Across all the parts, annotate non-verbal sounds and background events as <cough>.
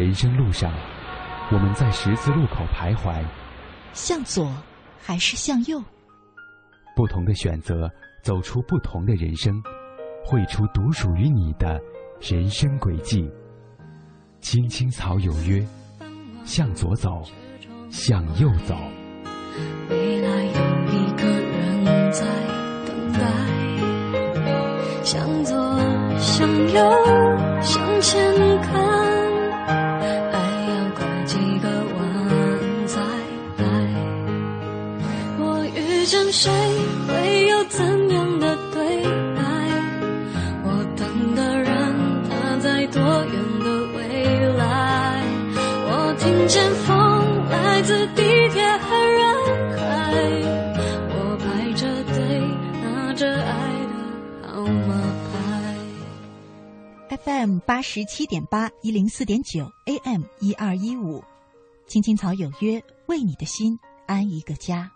人生路上，我们在十字路口徘徊，向左还是向右？不同的选择，走出不同的人生，绘出独属于你的人生轨迹。青青草有约，向左走，向右走。未来有一个人在等待，向左，向右，向前看。会有怎样的对白？我等的人，他在多远的未来？我听见风来自地铁和人海，我排着队拿着爱的号码牌。FM 八十七点八一零四点九 AM 一二一五，青青草有约，为你的心安一个家。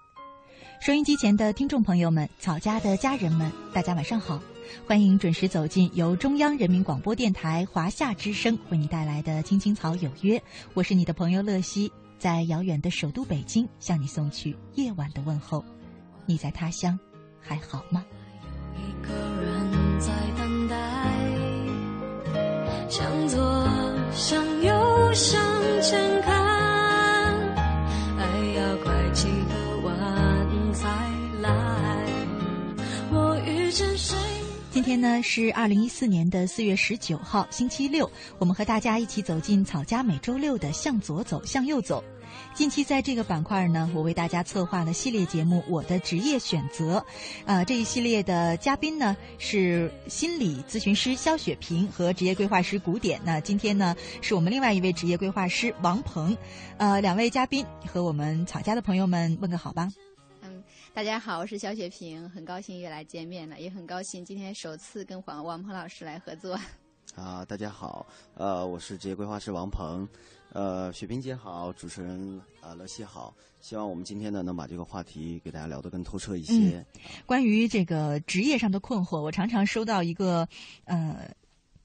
收音机前的听众朋友们，草家的家人们，大家晚上好，欢迎准时走进由中央人民广播电台华夏之声为你带来的《青青草有约》，我是你的朋友乐西，在遥远的首都北京向你送去夜晚的问候。你在他乡还好吗？一个人在等待，向左，向右，向前看，爱要快几天呢是二零一四年的四月十九号，星期六，我们和大家一起走进草家每周六的向左走，向右走。近期在这个板块呢，我为大家策划了系列节目《我的职业选择》，呃，这一系列的嘉宾呢是心理咨询师肖雪萍和职业规划师古典。那今天呢是我们另外一位职业规划师王鹏，呃，两位嘉宾和我们草家的朋友们问个好吧。嗯，大家好，我是小雪萍，很高兴又来见面了，也很高兴今天首次跟黄王鹏老师来合作。啊，大家好，呃，我是职业规划师王鹏，呃，雪萍姐好，主持人啊乐西好，希望我们今天呢能把这个话题给大家聊得更透彻一些。关于这个职业上的困惑，我常常收到一个呃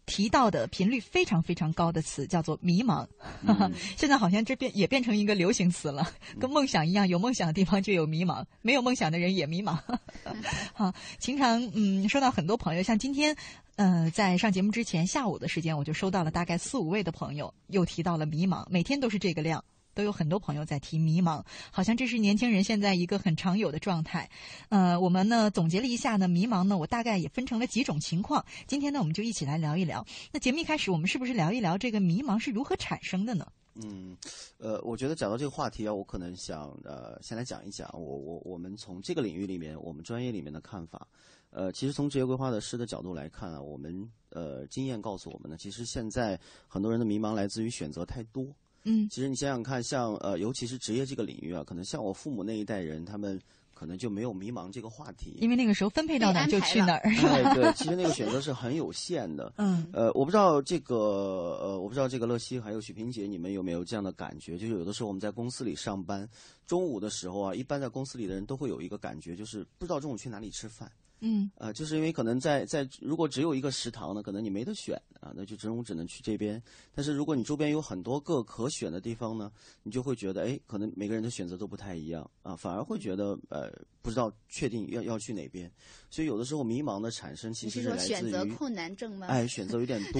提到的频率非常非常高的词，叫做迷茫。嗯 <laughs> 现在好像这变也变成一个流行词了，跟梦想一样，有梦想的地方就有迷茫，没有梦想的人也迷茫。<laughs> 好，经常嗯收到很多朋友，像今天。呃，在上节目之前，下午的时间我就收到了大概四五位的朋友，又提到了迷茫，每天都是这个量。都有很多朋友在提迷茫，好像这是年轻人现在一个很常有的状态。呃，我们呢总结了一下呢，迷茫呢，我大概也分成了几种情况。今天呢，我们就一起来聊一聊。那节目一开始，我们是不是聊一聊这个迷茫是如何产生的呢？嗯，呃，我觉得讲到这个话题啊，我可能想呃先来讲一讲我我我们从这个领域里面，我们专业里面的看法。呃，其实从职业规划的师的角度来看啊，我们呃经验告诉我们呢，其实现在很多人的迷茫来自于选择太多。嗯其实你想想看，像呃，尤其是职业这个领域啊，可能像我父母那一代人，他们可能就没有迷茫这个话题。因为那个时候分配到哪儿就去哪儿。<laughs> 对，对，其实那个选择是很有限的。<laughs> 嗯呃，我不知道这个呃，我不知道这个乐西还有许萍姐，你们有没有这样的感觉？就是有的时候我们在公司里上班，中午的时候啊，一般在公司里的人都会有一个感觉，就是不知道中午去哪里吃饭。嗯呃，就是因为可能在在如果只有一个食堂呢，可能你没得选啊，那就只能只能去这边。但是如果你周边有很多个可选的地方呢，你就会觉得，哎，可能每个人的选择都不太一样啊，反而会觉得呃，不知道确定要要去哪边。所以有的时候迷茫的产生其实是说选来自于择困难症吗？哎，选择有点多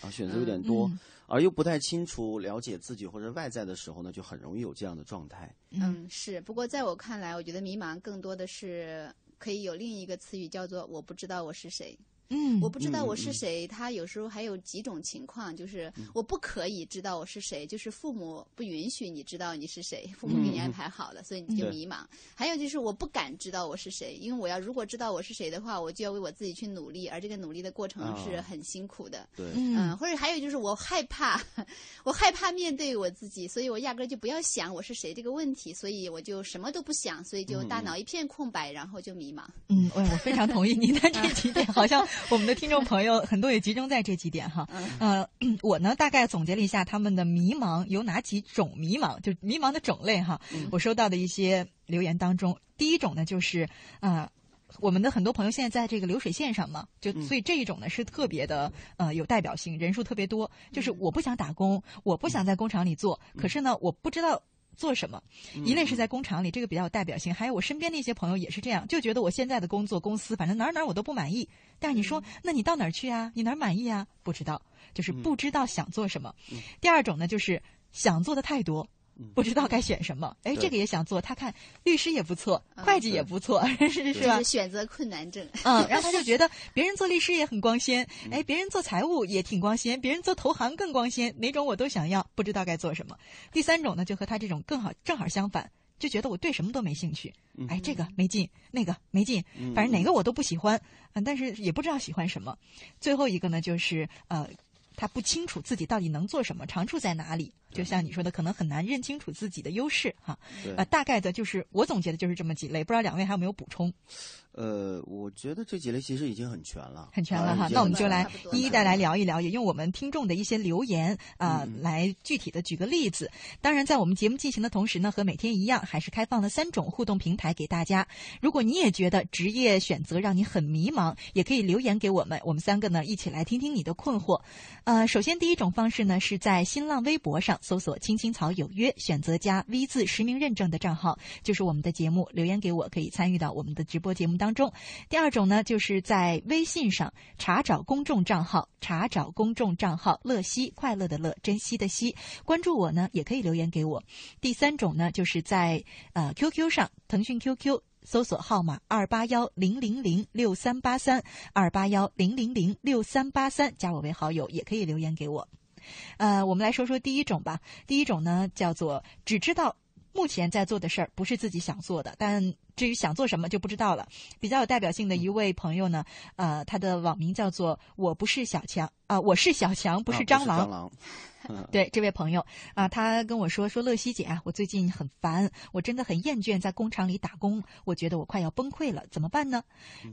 啊，选择有点多，嗯而又不太清楚了解自己或者外在的时候呢，就很容易有这样的状态。嗯，是。不过在我看来，我觉得迷茫更多的是可以有另一个词语叫做“我不知道我是谁”。嗯我不知道我是谁，他有时候还有几种情况，就是我不可以知道我是谁，就是父母不允许你知道你是谁，父母给你安排好了，所以你就迷茫。还有就是我不敢知道我是谁，因为我要如果知道我是谁的话，我就要为我自己去努力，而这个努力的过程是啊很辛苦的。对，嗯，嗯或者还有就是我害怕，我害怕面对我自己，所以我压根儿就不要想我是谁这个问题，所以我就什么都不想，所以就大脑一片空白，然后就迷茫。嗯，我我非常同意您的这几点，<laughs> 好像 <laughs> 我们的听众朋友很多也集中在这几点哈。呃，我呢大概总结了一下他们的迷茫有哪几种迷茫，就迷茫的种类哈。我收到的一些留言当中，第一种呢就是呃。我们的很多朋友现在在这个流水线上嘛，就嗯所以这一种呢是特别的呃有代表性，人数特别多。就是嗯我不想打工，我不想在工厂里做，可是呢，我不知道。做什么？嗯一类是在工厂里，这个比较有代表性。还有我身边的一些朋友也是这样，就觉得我现在的工作公司，反正哪儿哪儿我都不满意。但是你说，那你到哪儿去啊？你哪儿满意啊？不知道，就是不知道想做什么。第二种呢，就是想做的太多，不知道该选什么。哎，这个也想做，他看律师也不错，嗯会计也不错，<laughs> 是是吧就是？选择困难症。嗯，然后他就觉得别人做律师也很光鲜，嗯哎，别人做财务也挺光鲜，别人做投行更光鲜，哪种我都想要，不知道该做什么。第三种呢，就和他这种更好正好相反，就觉得我对什么都没兴趣，嗯哎，这个没劲，那个没劲，反正哪个我都不喜欢，嗯，但是也不知道喜欢什么。最后一个呢，就是呃。他不清楚自己到底能做什么，长处在哪里。就像你说的，可能很难认清楚自己的优势哈。对呃，大概的就是我总结的就是这么几类，不知道两位还有没有补充？呃，我觉得这几类其实已经很全了，很全了哈，那我们就来一一的来聊一聊，也用我们听众的一些留言啊、嗯来具体的举个例子。当然，在我们节目进行的同时呢，和每天一样，还是开放了三种互动平台给大家。如果你也觉得职业选择让你很迷茫，也可以留言给我们，我们三个呢一起来听听你的困惑。呃，首先第一种方式呢是在新浪微博上搜索“青青草有约”，选择加 V 字实名认证的账号，就是我们的节目，留言给我，可以参与到我们的直播节目当中。第二种呢，就是在微信上查找公众账号，查找公众账号“乐西”，快乐的乐，珍惜的惜，关注我呢，也可以留言给我。第三种呢，就是在呃 QQ 上，腾讯 QQ。搜索号码二八幺零零零六三八三二八幺零零零六三八三，加我为好友，也可以留言给我。呃，我们来说说第一种吧。第一种呢，叫做只知道目前在做的事儿不是自己想做的，但至于想做什么就不知道了。比较有代表性的一位朋友呢，呃，他的网名叫做“我不是小强”啊、我是小强，不啊是蟑螂。蟑螂，<laughs> 嗯对这位朋友啊，他跟我说说乐西姐啊，我最近很烦，我真的很厌倦在工厂里打工，我觉得我快要崩溃了，怎么办呢？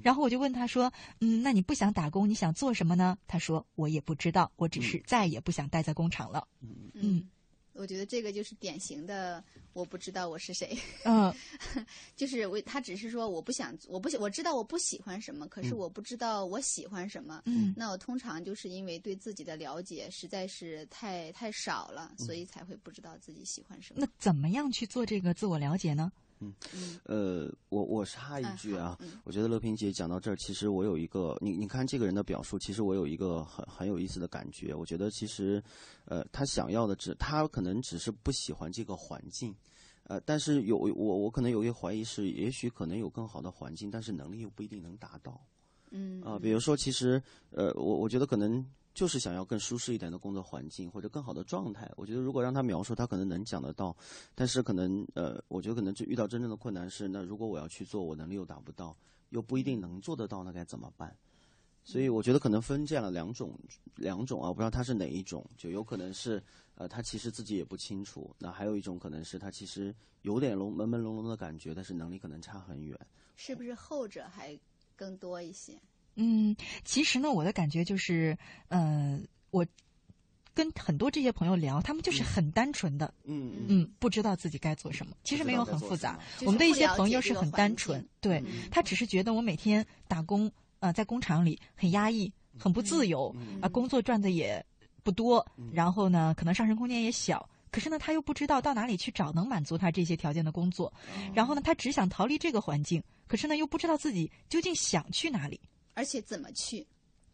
然后我就问他说，嗯，那你不想打工，你想做什么呢？他说我也不知道，我只是再也不想待在工厂了。嗯我觉得这个就是典型的，我不知道我是谁，嗯 <laughs> 就是我他只是说我不想，我不我知道我不喜欢什么，可是嗯我不知道我喜欢什么。嗯那我通常就是因为对自己的了解实在是太太少了，所以才会不知道自己喜欢什么。那怎么样去做这个自我了解呢？呃，我我插一嗯句啊，嗯。我觉得乐平姐讲到这儿，其实我有一个，你你看这个人的表述，其实我有一个很很有意思的感觉。我觉得其实，呃，他想要的只，他可能只是不喜欢这个环境，呃，但是有我我可能有一个怀疑是，也许可能有更好的环境，但是能力又不一定能达到。嗯。啊、比如说，其实呃，我我觉得可能就是想要更舒适一点的工作环境，或者更好的状态。我觉得如果让他描述，他可能能讲得到，但是可能呃，我觉得可能就遇到真正的困难是，那如果我要去做，我能力又达不到，又不一定能做得到，那该怎么办？所以我觉得可能分这样的两种两种啊，我不知道他是哪一种，就有可能是呃他其实自己也不清楚，那还有一种可能是他其实有点笼朦朦胧胧的感觉，但是能力可能差很远。是不是后者还更多一些？嗯，其实呢，我的感觉就是，呃，我跟很多这些朋友聊，他们就是很单纯的，嗯嗯嗯，不知道自己该做什么，其实没有很复杂。我们的一些朋友是很单纯境，对嗯他只是觉得我每天打工，呃，在工厂里很压抑，很不自由，嗯啊、工作赚的也不多，然后呢，可能上升空间也小。可是呢，他又不知道到哪里去找能满足他这些条件的工作，然后呢，他只想逃离这个环境，可是呢，又不知道自己究竟想去哪里，而且怎么去？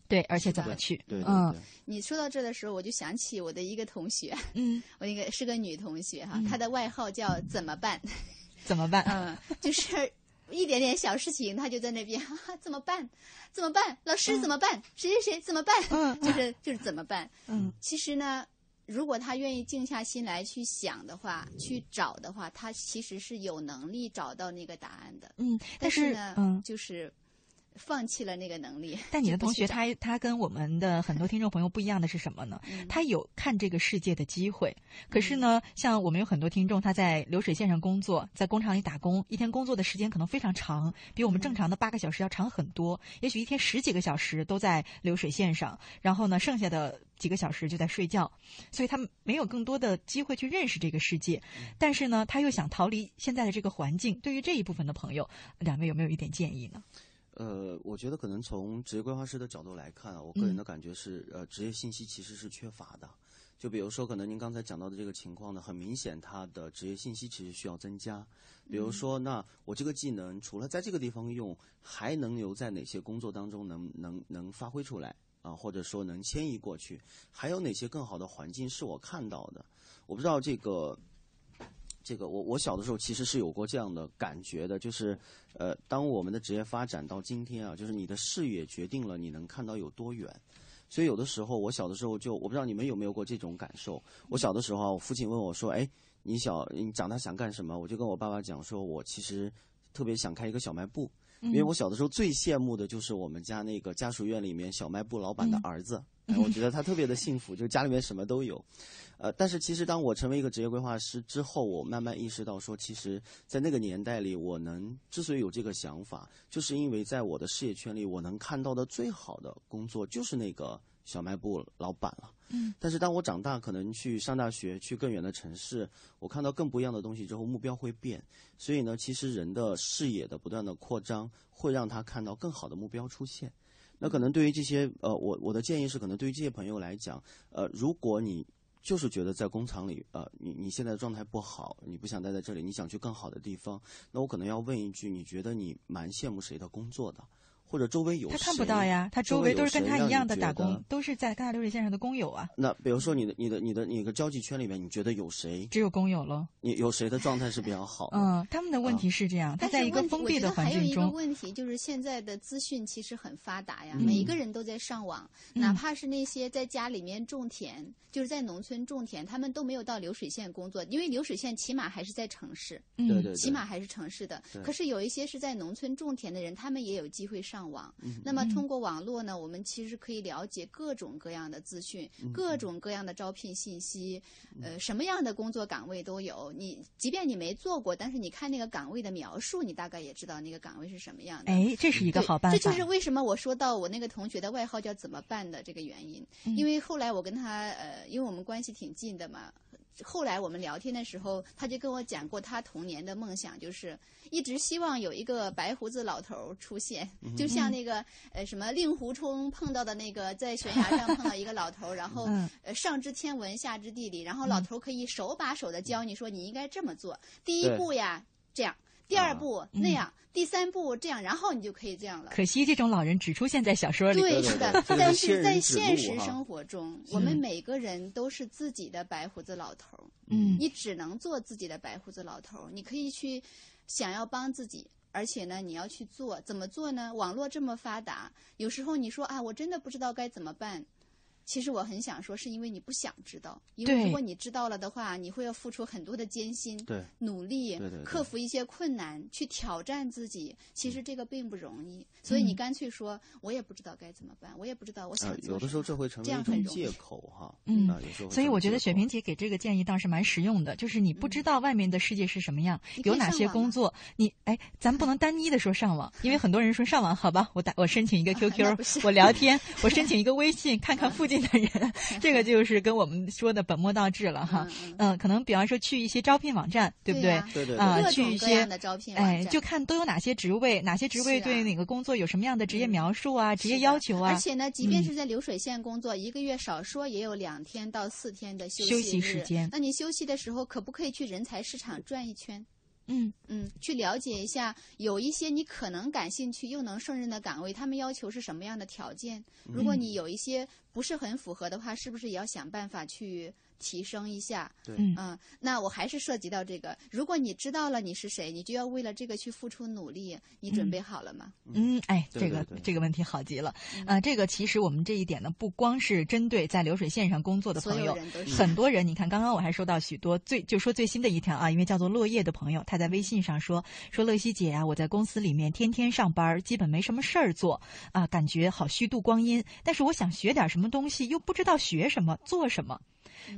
对，而且怎么去，对对嗯对。你说到这的时候，我就想起我的一个同学，嗯，我一个是个女同学哈，嗯她的外号叫“怎么办”，<laughs> 怎么办？嗯，就是一点点小事情，她就在那边哈哈，<laughs> 怎么办？怎么办？老师怎么办？谁谁谁怎么办？嗯就是就是怎么办？嗯其实呢，如果她愿意静下心来去想的话，去找的话，她其实是有能力找到那个答案的。嗯，但是呢，嗯，就是放弃了那个能力。<laughs> 但你的同学他他跟我们的很多听众朋友不一样的是什么呢？嗯他有看这个世界的机会，可是呢，像我们有很多听众，他在流水线上工作，在工厂里打工，一天工作的时间可能非常长，比我们正常的八个小时要长很多，也许一天十几个小时都在流水线上，然后呢，剩下的几个小时就在睡觉，所以他没有更多的机会去认识这个世界。但是呢，他又想逃离现在的这个环境。对于这一部分的朋友，两位有没有一点建议呢？呃，我觉得可能从职业规划师的角度来看啊，我个人的感觉是，呃，职业信息其实是缺乏的。就比如说，可能您刚才讲到的这个情况呢，很明显，他的职业信息其实需要增加。比如说，那我这个技能除了在这个地方用，还能留在哪些工作当中能能能发挥出来啊？或者说能迁移过去？还有哪些更好的环境是我看到的？我不知道这个。这个我我小的时候其实是有过这样的感觉的，就是，呃，当我们的职业发展到今天啊，就是你的视野决定了你能看到有多远。所以有的时候，我小的时候就我不知道你们有没有过这种感受。我小的时候啊，我父亲问我说：“哎，你小你长大想干什么？”我就跟我爸爸讲说：“我其实特别想开一个小卖部，因为我小的时候最羡慕的就是我们家那个家属院里面小卖部老板的儿子。<laughs> 哎我觉得他特别的幸福，就是家里面什么都有。呃，但是其实当我成为一个职业规划师之后，我慢慢意识到说，其实，在那个年代里，我能之所以有这个想法，就是因为在我的事业圈里，我能看到的最好的工作就是那个小卖部老板了。嗯。但是当我长大，可能去上大学，去更远的城市，我看到更不一样的东西之后，目标会变。所以呢，其实人的视野的不断的扩张，会让他看到更好的目标出现。那可能对于这些呃，我我的建议是，可能对于这些朋友来讲，呃，如果你就是觉得在工厂里，呃，你你现在的状态不好，你不想待在这里，你想去更好的地方，那我可能要问一句，你觉得你蛮羡慕谁的工作的？或者周围有他看不到呀，他周周围围都是跟他一样的打工，都是在干大流水线上的工友啊，那比如说你的你的你的你的交际圈里面，你觉得有谁？只有工友了。你有谁的状态是比较好的？嗯，他们的问题是这样，他在一个封闭的得还有一个环境中，问题就是现在的资讯其实很发达呀，嗯每一个人都在上网，嗯哪怕是那些在家里面种田，就是在农村种田，他们都没有到流水线工作，因为流水线起码还是在城市，对对，起码还是城市的。可是有一些是在农村种田的人，他们也有机会上网。嗯那么通过网络呢，我们其实可以了解各种各样的资讯，嗯各种各样的招聘信息，呃，什么样的工作岗位都有。你即便你没做过，但是你看那个岗位的描述，你大概也知道那个岗位是什么样的。哎，这是一个好办法。这就是为什么我说到我那个同学的外号叫怎么办的这个原因。嗯因为后来我跟他呃，因为我们关系挺近的嘛。后来我们聊天的时候，他就跟我讲过他童年的梦想，就是一直希望有一个白胡子老头儿出现，嗯就像那个呃什么令狐冲碰到的那个在悬崖上碰到一个老头，<laughs> 然后嗯。呃上知天文下知地理，然后老头可以手把手的教你说你应该这么做，第一步呀这样，第二啊步嗯那样，第三步这样，然后你就可以这样了。可惜这种老人只出现在小说里。对，是的但是在现实生活中，我们嗯每个人都是自己的白胡子老头儿，嗯你只能做自己的白胡子老头儿。你可以去想要帮自己，而且呢，你要去做，怎么做呢？网络这么发达，有时候你说啊，我真的不知道该怎么办。其实我很想说，是因为你不想知道，因为如果你知道了的话，你会要付出很多的艰辛、对。努力对对对。克服一些困难，去挑战自己。其实这个并不容易，所以你嗯。干脆说，我也不知道该怎么办，我也不知道我想有的时候这会成。这为一种样很借口哈。嗯啊，有时候。所以我觉得雪萍姐给这个建议倒是蛮实用的，就是你不知道外面的世界是什么样，有哪些工作，你哎，咱不能单一的说上网，因为很多人说上网好吧，我打我申请一个 <laughs> QQ，、我聊天，我申请一个微信，看看附近 <laughs> 的人，<laughs> 这个就是跟我们说的本末倒置了哈。嗯嗯嗯，可能比方说去一些招聘网站，对不对？对对对啊去一些招聘网哎，站就看都有哪些职位，哪些职位对哪个工作有什么样的职业嗯描述啊、职业要求啊。而且呢，即便嗯是在流水线工作，一个月少说也有两天到四天的休休息时间那你休息的时候，可不可以去人才市场转一圈？嗯嗯，去了解一下，有一些你可能感兴趣又能胜任的岗位，他们要求是什么样的条件？如果你有一些不是很符合的话，是不是也要想办法去提升一下？对嗯嗯，那我还是涉及到这个，如果你知道了你是谁，你就要为了这个去付出努力，你准备好了吗？嗯，哎，这个对对对这个问题好极了嗯啊！这个其实我们这一点呢，不光是针对在流水线上工作的朋友，人都是很多人，你看，刚刚我还收到许多最就说最新的一条啊，因为叫做落叶的朋友，他在微信上说说乐西姐啊，我在公司里面天天上班，基本没什么事儿做啊，感觉好虚度光阴。但是我想学点什么东西，又不知道学什么做什么。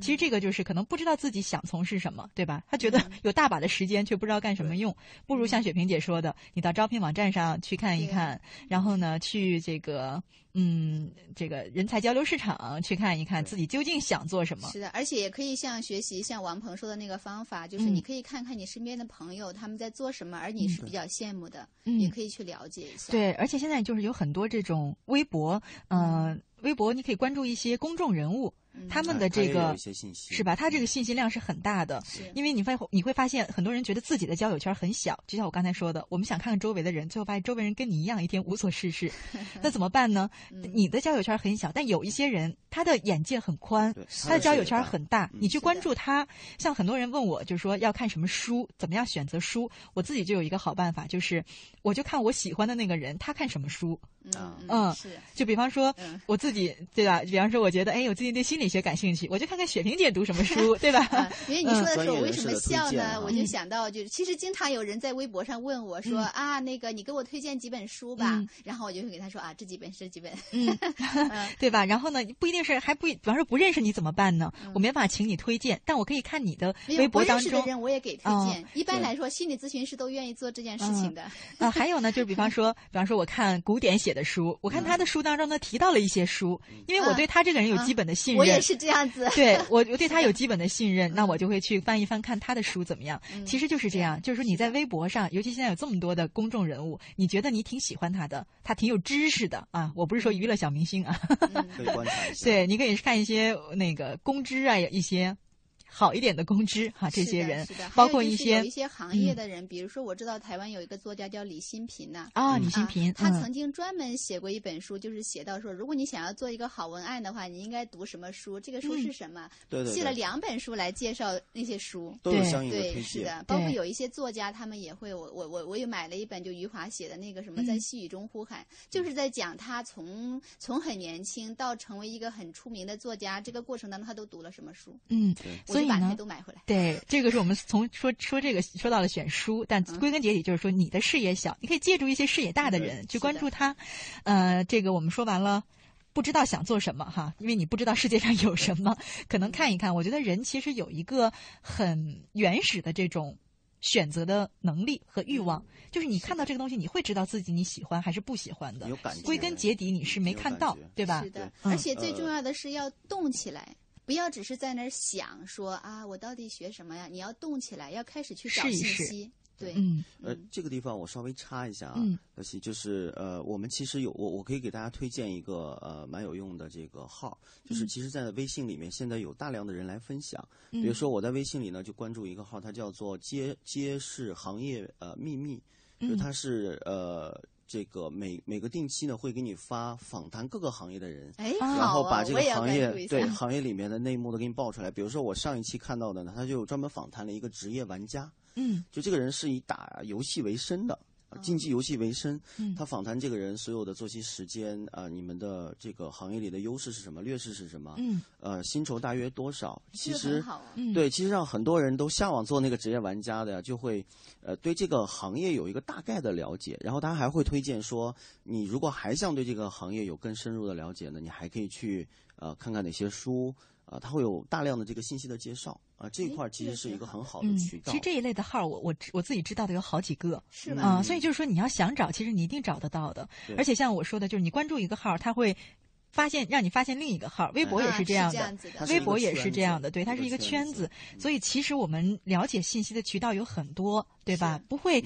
其实这个就是可能不知道自己想从事什么，对吧？他觉得有大把的时间，却不知道干什么用，不如像雪萍姐说的，你到招聘网站上去看一看，然后呢，去这个。嗯，这个人才交流市场去看一看自己究竟想做什么。是的，而且也可以像学习像王鹏说的那个方法，就是你可以看看你身边的朋友他们在做什么，而你是比较羡慕的，嗯也可以去了解一下。对，而且现在就是有很多这种微博，嗯，微博你可以关注一些公众人物。他们的这个是吧？他这个信息量是很大的，因为你发你会发现很多人觉得自己的交友圈很小，就像我刚才说的，我们想看看周围的人，最后发现周围人跟你一样，一天无所事事，<laughs> 那怎么办呢？你的交友圈很小，但有一些人他的眼界很宽，他的交友圈很大，你去关注他。像很多人问我，就是说要看什么书，怎么样选择书？我自己就有一个好办法，就是我就看我喜欢的那个人他看什么书。嗯嗯，是。就比方说我自己对吧？比方说我觉得哎，我最近对心理学感兴趣，我就看看雪萍姐读什么书，<laughs> 对吧？因为你说的时候，我为什么笑呢？我就想到，就是其实经常有人在微博上问我说啊，那个你给我推荐几本书吧，然后我就会给他说啊，这几本是这几本，嗯，<laughs> <laughs> 对吧？然后呢，不一定是还不，比方说不认识你怎么办呢？我没法请你推荐，但我可以看你的微博当中。不认识的人我也给推荐。一般来说，心理咨询师都愿意做这件事情的。啊，还有呢，就是比方说，比方说我看古典写的书，我看他的书当中呢提到了一些书，因为我对他这个人有基本的信任。我也是这样子。对 <laughs> 我，我对他有基本的信任，那我就会去翻一翻，看他的书怎么样。其实就是这样，就是说你在微博上，尤其现在有这么多的公众人物，你觉得你挺喜欢他的，他挺有知识的啊。我不是说娱乐小明星啊。<laughs> 对你可以看一些那个公知啊，一些。好一点的工资哈，这些人，是的。包括一些有一些行业的人，比如说我知道台湾有一个作家叫李新平呐，啊，李新平，他曾经专门写过一本书，就是写到说，如果你想要做一个好文案的话，你应该读什么书？这个书是什么？对对，写了两本书来介绍那些书，都有相应的对，是的，包括有一些作家，他们也会，我我我我也买了一本，就余华写的那个什么，在细雨中呼喊，就是在讲他从从很年轻到成为一个很出名的作家这个过程当中，他都读了什么书？嗯，对。所以呢，都买回来。对，这个是我们从说说这个说到了选书，但归根结底就是说你的视野小，你可以借助一些视野大的人去关注他。呃，这个我们说完了，不知道想做什么哈，因为你不知道世界上有什么，可能看一看。我觉得人其实有一个很原始的这种选择的能力和欲望，就是你看到这个东西，你会知道自己你喜欢还是不喜欢的。归根结底你是没看到，对吧？是的，而且最重要的是要动起来。不要只是在那儿想说啊，我到底学什么呀？你要动起来，要开始去找信息。对，嗯，呃，这个地方我稍微插一下啊，可惜就是呃，我们其实有我我可以给大家推荐一个呃蛮有用的这个号，就是其实，在微信里面现在有大量的人来分享，比如说我在微信里呢就关注一个号，它叫做揭揭示行业呃秘密，就它是呃。这个每每个定期呢，会给你发访谈各个行业的人，然后把这个行业对行业里面的内幕都给你爆出来。比如说我上一期看到的呢，他就专门访谈了一个职业玩家，嗯，就这个人是以打游戏为生的。竞技游戏为生，他访谈这个人所有的作息时间啊，你们的这个行业里的优势是什么，劣势是什么？嗯，呃，薪酬大约多少？其实，对，其实让很多人都向往做那个职业玩家的，就会呃对这个行业有一个大概的了解。然后他还会推荐说，你如果还想对这个行业有更深入的了解呢，你还可以去呃看看哪些书。啊，它会有大量的这个信息的介绍啊，这一块其实是一个很好的渠道。其实这一类的号，我我我自己知道的有好几个，是吧？啊，所以就是说你要想找，其实你一定找得到的。而且像我说的，就是你关注一个号，它会发现让你发现另一个号。微博也是这样的，微博也是这样的，对，它是一个圈子。所以其实我们了解信息的渠道有很多，对吧？不会。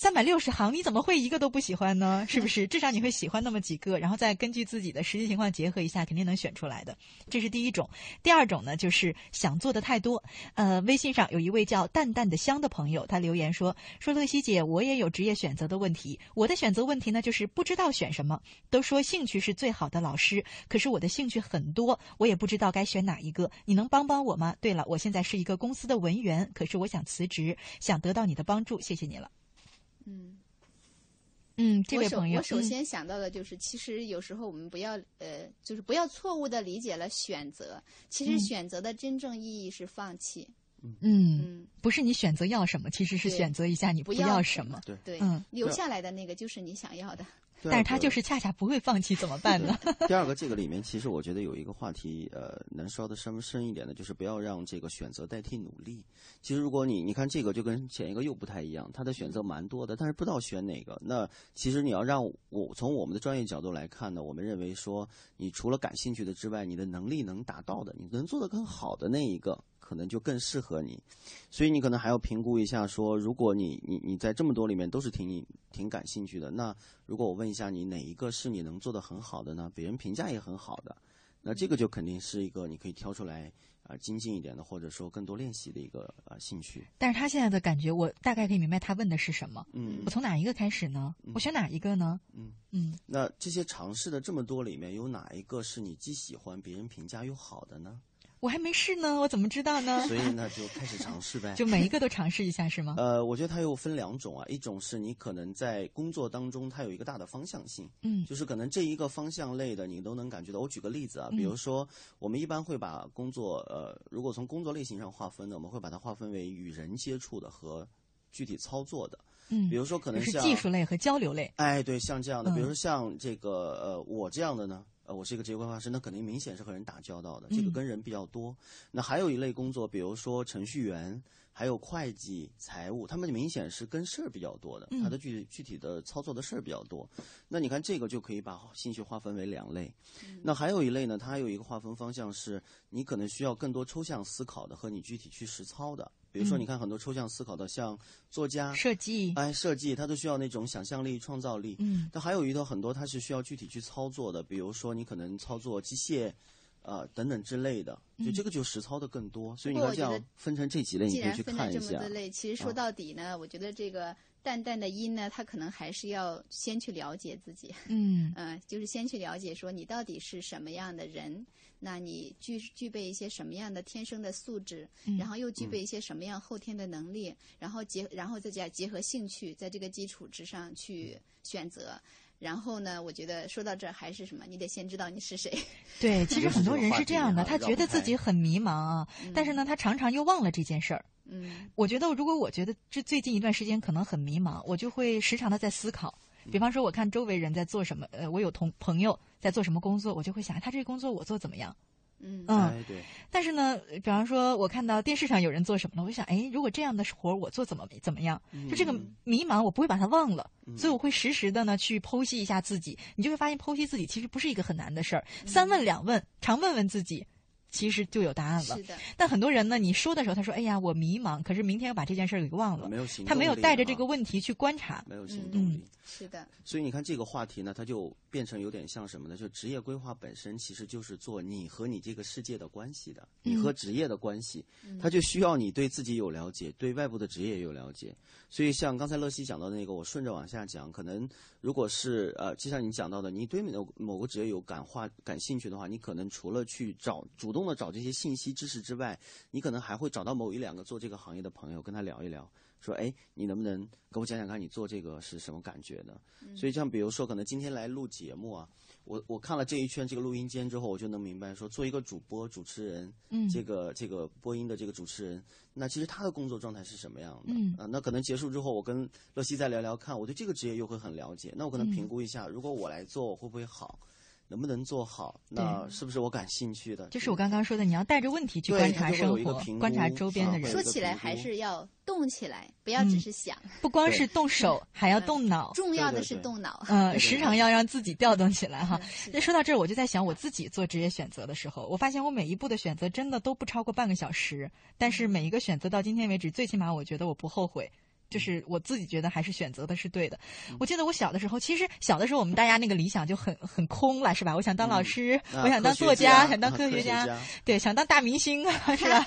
三百六十行，你怎么会一个都不喜欢呢？是不是？至少你会喜欢那么几个，然后再根据自己的实际情况结合一下，肯定能选出来的。这是第一种。第二种呢，就是想做的太多。呃，微信上有一位叫淡淡的香的朋友，他留言说：“说乐西姐，我也有职业选择的问题。我的选择问题呢，就是不知道选什么。都说兴趣是最好的老师，可是我的兴趣很多，我也不知道该选哪一个。你能帮帮我吗？对了，我现在是一个公司的文员，可是我想辞职，想得到你的帮助，谢谢你了。”嗯，嗯，这位朋友，我首先想到的就是，其实有时候我们不要呃，就是不要错误的理解了选择。其实选择的真正意义是放弃。嗯，不是你选择要什么，其实是选择一下你不要什么。对对，嗯，留下来的那个就是你想要的。但是他就是恰恰不会放弃，怎么办呢？第二个，这个里面其实我觉得有一个话题，呃，能说的深深一点的，就是不要让这个选择代替努力。其实如果你你看这个就跟前一个又不太一样，他的选择蛮多的，但是不知道选哪个。那其实你要让我从我们的专业角度来看呢，我们认为说，你除了感兴趣的之外，你的能力能达到的，你能做得更好的那一个。可能就更适合你，所以你可能还要评估一下，说如果你你你在这么多里面都是挺你挺感兴趣的，那如果我问一下你哪一个是你能做得很好的呢？别人评价也很好的，那这个就肯定是一个你可以挑出来啊精进一点的，或者说更多练习的一个啊兴趣。但是他现在的感觉，我大概可以明白他问的是什么。嗯，我从哪一个开始呢？我选哪一个呢？嗯嗯。那这些尝试的这么多里面，有哪一个是你既喜欢别人评价又好的呢？我还没试呢，我怎么知道呢？所以呢，就开始尝试呗。<laughs> 就每一个都尝试一下是吗？呃，我觉得它又分两种啊，一种是你可能在工作当中它有一个大的方向性，嗯，就是可能这一个方向类的你都能感觉到。我举个例子啊，比如说我们一般会把工作，呃，如果从工作类型上划分呢，我们会把它划分为与人接触的和具体操作的。嗯，比如说可能是技术类和交流类。哎，对，像这样的，比如说像这个呃，我这样的呢。呃，我是一个职业规划师，那肯定明显是和人打交道的，这个跟人比较多。那还有一类工作，比如说程序员，还有会计、财务，他们明显是跟事儿比较多的，他的具具体的操作的事儿比较多。那你看这个就可以把兴趣划分为两类。那还有一类呢，它还有一个划分方向是，你可能需要更多抽象思考的和你具体去实操的。比如说，你看很多抽象思考的，像作家、设计，哎，设计，它都需要那种想象力、创造力。嗯，但还有一个很多，它是需要具体去操作的。比如说，你可能操作机械，呃，等等之类的，就这个就实操的更多。所以你看，这样分成这几类，你可以去看一下。既然分了这么多类，其实说到底呢，我觉得这个淡淡的音呢，他可能还是要先去了解自己。嗯 <laughs> 呃，就是先去了解说你到底是什么样的人。那你具具备一些什么样的天生的素质，然后又具备一些什么样后天的能力，然后结然后再加结合兴趣，在这个基础之上去选择。然后呢，我觉得说到这还是什么，你得先知道你是谁。对，<laughs> 其实很多人是这样的，他觉得自己很迷茫啊，但是呢，他常常又忘了这件事儿。嗯，我觉得如果我觉得这最近一段时间可能很迷茫，我就会时常的在思考。比方说，我看周围人在做什么，呃，我有同朋友在做什么工作，我就会想，他这个工作我做怎么样？嗯嗯，对。但是呢，比方说，我看到电视上有人做什么了，我就想，哎，如果这样的活我做怎么怎么样？就这个迷茫，我不会把它忘了，所以我会实时的呢去剖析一下自己。你就会发现，剖析自己其实不是一个很难的事儿，三问两问，常问问自己。其实就有答案了。是的。但很多人呢，你说的时候，他说：“哎呀，我迷茫。”可是明天又把这件事儿给忘了。没有行动他没有带着这个问题去观察。没有行动力。是的。所以你看这个话题呢，它就变成有点像什么呢？就职业规划本身其实就是做你和你这个世界的关系的，你和职业的关系，它就需要你对自己有了解，对外部的职业也有了解。所以像刚才乐西讲到的那个，我顺着往下讲，可能如果是呃，就像你讲到的，你对某某个职业有感化感兴趣的话，你可能除了去找主动的找这些信息知识之外，你可能还会找到某一两个做这个行业的朋友，跟他聊一聊，说哎，你能不能给我讲讲看你做这个是什么感觉的？所以像比如说，可能今天来录节目啊。我我看了这一圈这个录音间之后，我就能明白说，做一个主播主持人，嗯，这个这个播音的这个主持人，那其实他的工作状态是什么样的？嗯啊，那可能结束之后，我跟乐西再聊聊看，我对这个职业又会很了解，那我可能评估一下，如果我来做，我会不会好？能不能做好？那是不是我感兴趣的？就是我刚刚说的，你要带着问题去观察生活，观察周边的人。说起来还是要动起来，不要只是想。不光是动手，还要动脑。重要的是动脑。嗯，时常要让自己调动起来哈。那说到这儿，我就在想，我自己做职业选择的时候，我发现我每一步的选择真的都不超过半个小时，但是每一个选择到今天为止，最起码我觉得我不后悔。就是我自己觉得还是选择的是对的。我记得我小的时候，其实小的时候我们大家那个理想就很很空了，是吧？我想当老师，我想当作家，想当科学家，对，想当大明星，是吧？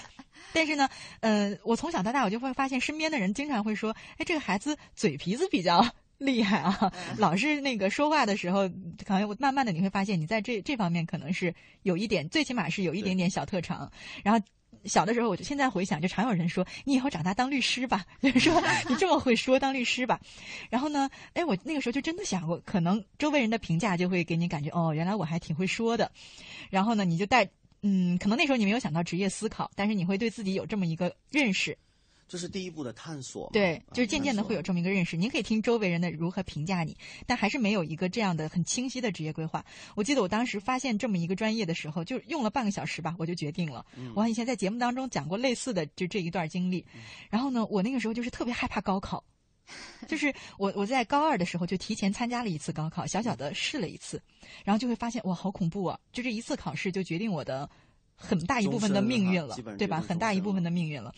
<laughs> 但是呢，呃，我从小到大我就会发现，身边的人经常会说：“哎，这个孩子嘴皮子比较厉害啊，老是那个说话的时候，可能慢慢的你会发现，你在这这方面可能是有一点，最起码是有一点点小特长。”然后。小的时候，我就现在回想，就常有人说你以后长大当律师吧，<laughs> 就是说 <laughs> 你这么会说当律师吧。然后呢，哎，我那个时候就真的想过，可能周围人的评价就会给你感觉哦，原来我还挺会说的。然后呢，你就带嗯，可能那时候你没有想到职业思考，但是你会对自己有这么一个认识。这是第一步的探索。对，啊就是渐渐的会有这么一个认识。您可以听周围人的如何评价你，但还是没有一个这样的很清晰的职业规划。我记得我当时发现这么一个专业的时候，就用了半个小时吧，我就决定了。嗯我以前在节目当中讲过类似的就这一段经历。然后呢，我那个时候就是特别害怕高考。<laughs> 就是我我在高二的时候就提前参加了一次高考，小小的试了一次，然后就会发现哇，好恐怖啊！就这一次考试就决定我的很大一部分的命运了对吧？很大一部分的命运了。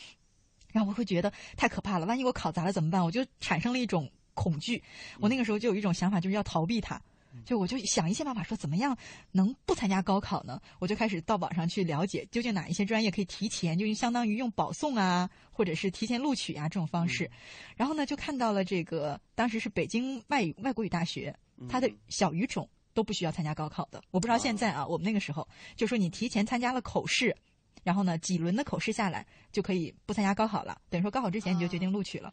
然后我会觉得太可怕了，万一我考砸了怎么办？我就产生了一种恐惧。我那个时候就有一种想法，就是要逃避它。就我就想一些办法说怎么样能不参加高考呢？我就开始到网上去了解究竟哪一些专业可以提前，就相当于用保送啊，或者是提前录取啊这种方式。然后呢，就看到了这个当时是北京外语外国语大学，它的小语种都不需要参加高考的。我不知道现在啊，我们那个时候就说你提前参加了口试，然后呢几轮的口试下来就可以不参加高考了，等于说高考之前你就决定录取了。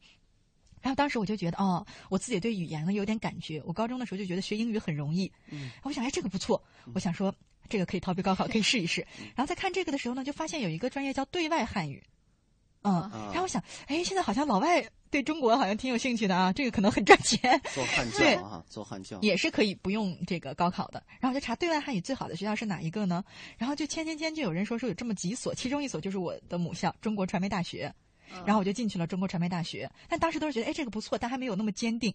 然后当时我就觉得，哦，我自己对语言呢有点感觉。我高中的时候就觉得学英语很容易，嗯我想，哎，这个不错，我想说这个可以逃避高考，可以试一试。然后在看这个的时候呢，就发现有一个专业叫对外汉语，嗯，啊然后我想，哎，现在好像老外对中国好像挺有兴趣的啊，这个可能很赚钱。做汉对教啊，做汉教。也是可以不用这个高考的。然后我就查对外汉语最好的学校是哪一个呢？然后就千千千就有人说说有这么几所，其中一所就是我的母校中国传媒大学。然后我就进去了中国传媒大学，但当时都是觉得哎这个不错，但还没有那么坚定。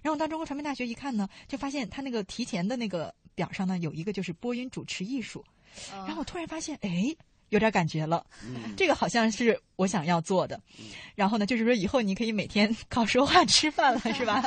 然后到中国传媒大学一看呢，就发现他那个提前的那个表上呢有一个就是播音主持艺术，然后我突然发现哎有点感觉了，嗯这个好像是我想要做的。然后呢，就是说以后你可以每天靠说话吃饭了，<laughs> 是吧？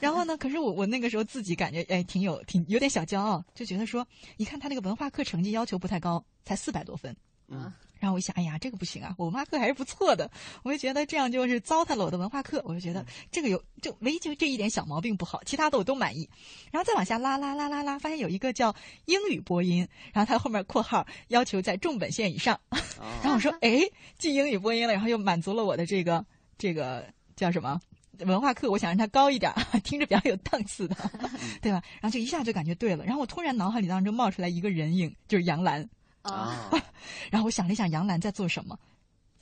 然后呢，可是我我那个时候自己感觉哎挺有挺有点小骄傲，就觉得说一看他那个文化课成绩要求不太高，才四百多分。嗯然后我一想，哎呀，这个不行啊，我文化课还是不错的。我就觉得这样就是糟蹋了我的文化课。我就觉得这个有就唯一就这一点小毛病不好，其他的我都满意。然后再往下拉拉拉拉拉，发现有一个叫英语播音，然后它后面括号要求在重本线以上。啊 <laughs> 然后我说，哎，进英语播音了，然后又满足了我的这个这个叫什么？文化课，我想让它高一点，听着比较有档次的，<laughs> 对吧？然后就一下就感觉对了。然后我突然脑海里当中冒出来一个人影，就是杨澜。啊，啊，<laughs> 然后我想了一想，杨澜在做什么？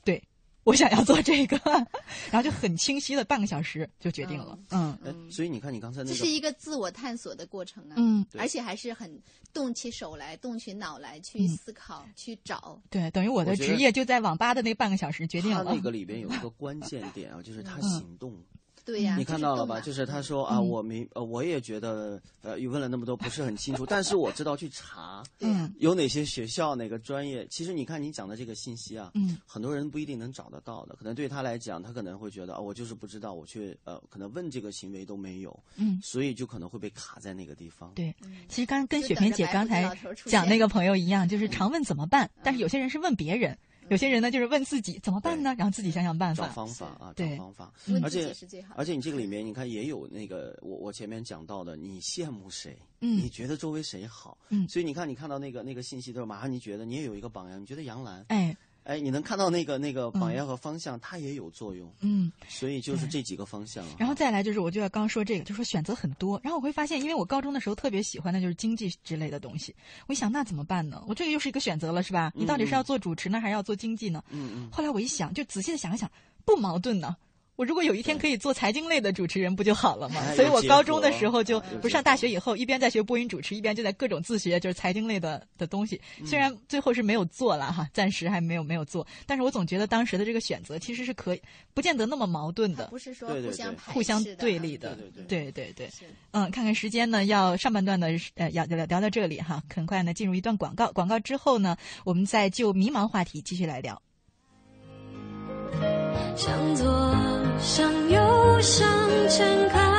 对，我想要做这个，<laughs> 然后就很清晰的半个小时就决定了。嗯哎所以你看，你刚才那个这是一个自我探索的过程啊。嗯，而且还是很动起手来、动起脑来去嗯思考、去找。对，等于我的职业就在网吧的那半个小时决定了。他那个里边有一个关键点啊，<laughs> 就是他嗯行动。对呀、你看到了吧？就是他说啊，嗯我明呃，我也觉得呃，你问了那么多不是很清楚，但是我知道去查 <laughs> 嗯有哪些学校、哪个专业。其实你看你讲的这个信息啊，嗯很多人不一定能找得到的。可能对他来讲，他可能会觉得啊，我就是不知道，我去呃，可能问这个行为都没有，嗯，所以就可能会被卡在那个地方。对。其实刚跟雪萍姐刚才讲那个朋友一样，就是常问怎么办，但是有些人是问别人，有些人呢就是问自己怎么办呢，然后自己想想办法找。方法啊，找方法。而且是最好。而且你这个里面，你看也有那个我我前面讲到的，你羡慕谁？嗯你觉得周围谁好？嗯所以你看，你看到那个那个信息的时候，马上你觉得你也有一个榜样，你觉得杨澜，哎，哎，你能看到那个那个榜样和方向，它也有作用。嗯。所以就是这几个方向啊。然后再来就是，我就要刚说这个，就说选择很多。然后我会发现，因为我高中的时候特别喜欢的就是经济之类的东西，我一想那怎么办呢？我这个又是一个选择了，是吧？你到底是要做主持呢，还是要做经济呢？嗯嗯，后来我一想，就仔细的想一想，不矛盾呢。我如果有一天可以做财经类的主持人，不就好了吗？所以我高中的时候就不是上大学以后，一边在学播音主持，一边就在各种自学，就是财经类的的东西。嗯虽然最后是没有做了哈，暂时还没有没有做，但是我总觉得当时的这个选择其实是可以，不见得那么矛盾的不，是说互相互相对立的。对对对对嗯，看看时间呢，要上半段的呃，要聊聊到这里哈，很快呢进入一段广告，广告之后呢，我们再就迷茫话题继续来聊。向左，向右，向前看，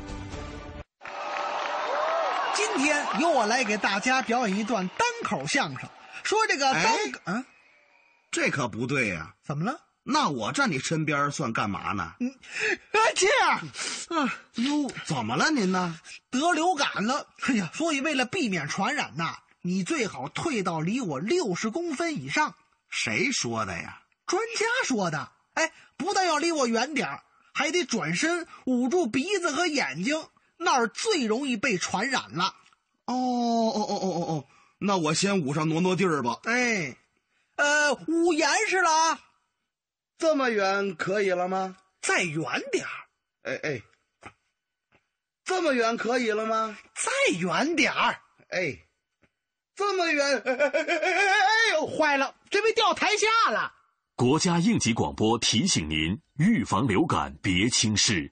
今天由我来给大家表演一段单口相声，说这个单哎啊，这可不对呀、怎么了？那我站你身边算干嘛呢？嗯，啊，这样，啊，哟，怎么了您呢？得流感了，哎呀，所以为了避免传染呐，你最好退到离我六十公分以上。谁说的呀？专家说的，哎，不但要离我远点儿，还得转身捂住鼻子和眼睛，那儿最容易被传染了。哦哦哦哦哦哦，那我先捂上挪挪地儿吧。哎，呃，捂严实了啊，这么远可以了吗？再远点儿，哎哎，这么远可以了吗？再远点儿。哎，这么远，<laughs> 哎哎哎哎哎哎呦！坏了，这被掉台下了。国家应急广播提醒您：预防流感别轻视，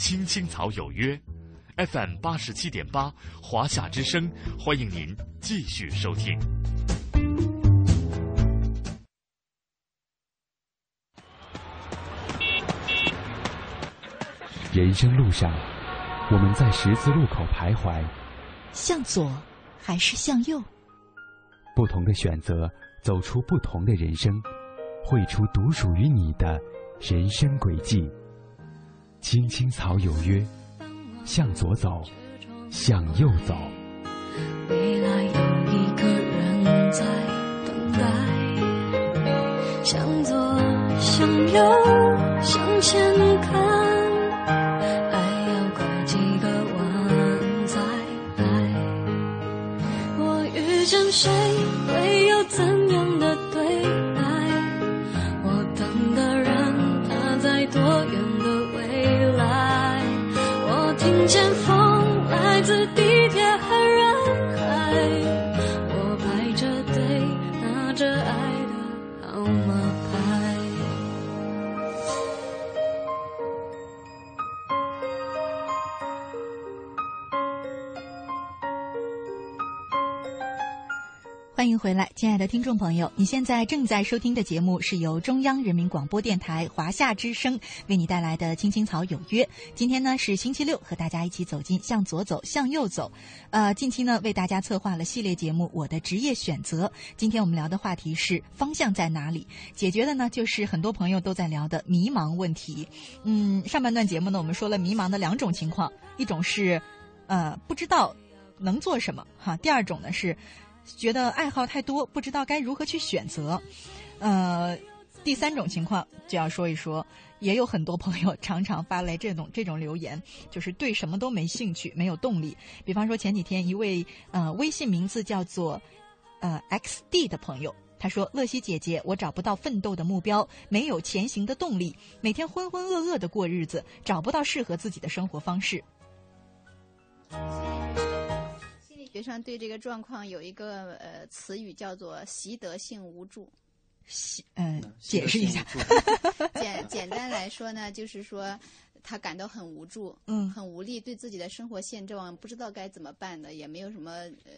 青青草有约》，FM 八十七点八，华夏之声，欢迎您继续收听。人生路上，我们在十字路口徘徊，向左还是向右？不同的选择，走出不同的人生，绘出独属于你的人生轨迹。青青草有约，向左走，向右走。未来有一个人在等待，向左，向右，向前看。还要拐几个弯再来。我遇见谁，会回来，亲爱的听众朋友，你现在正在收听的节目是由中央人民广播电台华夏之声为你带来的《青青草有约》。今天呢是星期六，和大家一起走进向左走，向右走。呃，近期呢为大家策划了系列节目《我的职业选择》。今天我们聊的话题是方向在哪里？解决的呢就是很多朋友都在聊的迷茫问题。嗯，上半段节目呢我们说了迷茫的两种情况，一种是呃不知道能做什么哈，第二种呢是。觉得爱好太多，不知道该如何去选择。呃，第三种情况就要说一说，也有很多朋友常常发来这种这种留言，就是对什么都没兴趣，没有动力。比方说前几天一位呃微信名字叫做呃 XD 的朋友他说：“乐西姐姐，我找不到奋斗的目标，没有前行的动力，每天浑浑噩噩的过日子，找不到适合自己的生活方式。”学上对这个状况有一个呃词语叫做习得性无助。<laughs> 习嗯，解释一下。简简单来说呢，就是说他感到很无助，嗯，很无力，对自己的生活现状不知道该怎么办的，也没有什么呃。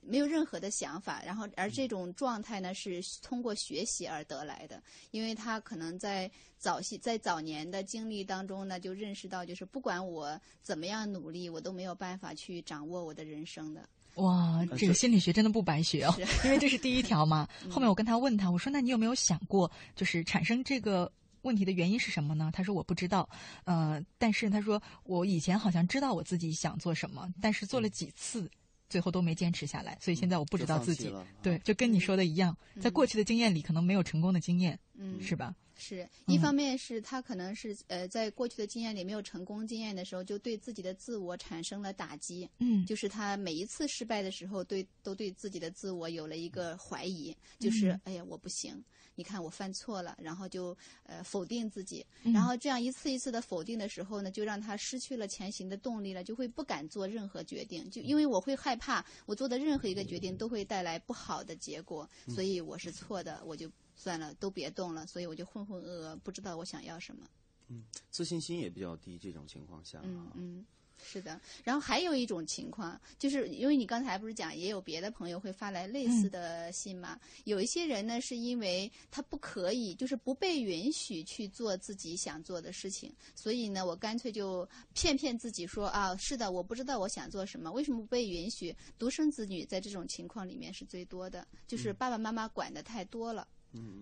没有任何的想法，然后而这种状态呢是通过学习而得来的，因为他可能在早些在早年的经历当中呢，就认识到，就是不管我怎么样努力，我都没有办法去掌握我的人生的。哇，这个心理学真的不白学哦，<laughs> 因为这是第一条嘛。<laughs> 后面我跟他问他，我说：“那你有没有想过，就是产生这个问题的原因是什么呢？”他说：“我不知道。”呃，但是他说我以前好像知道我自己想做什么，但是做了几次。最后都没坚持下来，所以现在我不知道自己对，就跟你说的一样，在过去的经验里可能没有成功的经验，嗯，是吧？是一方面是他可能是呃，在过去的经验里没有成功经验的时候，就对自己的自我产生了打击，嗯，就是他每一次失败的时候，对都对自己的自我有了一个怀疑，就是哎呀我不行。你看我犯错了，然后就呃否定自己，然后这样一次一次的否定的时候呢，就让他失去了前行的动力了，就会不敢做任何决定，就因为我会害怕我做的任何一个决定都会带来不好的结果，所以我是错的，我就算了，都别动了，所以我就浑浑噩噩，不知道我想要什么。嗯，自信心也比较低，这种情况下。嗯嗯。是的，然后还有一种情况，就是因为你刚才不是讲，也有别的朋友会发来类似的信嘛？有一些人呢，是因为他不可以，就是不被允许去做自己想做的事情，所以呢，我干脆就骗骗自己说啊，是的，我不知道我想做什么，为什么不被允许？独生子女在这种情况里面是最多的，就是爸爸妈妈管的太多了。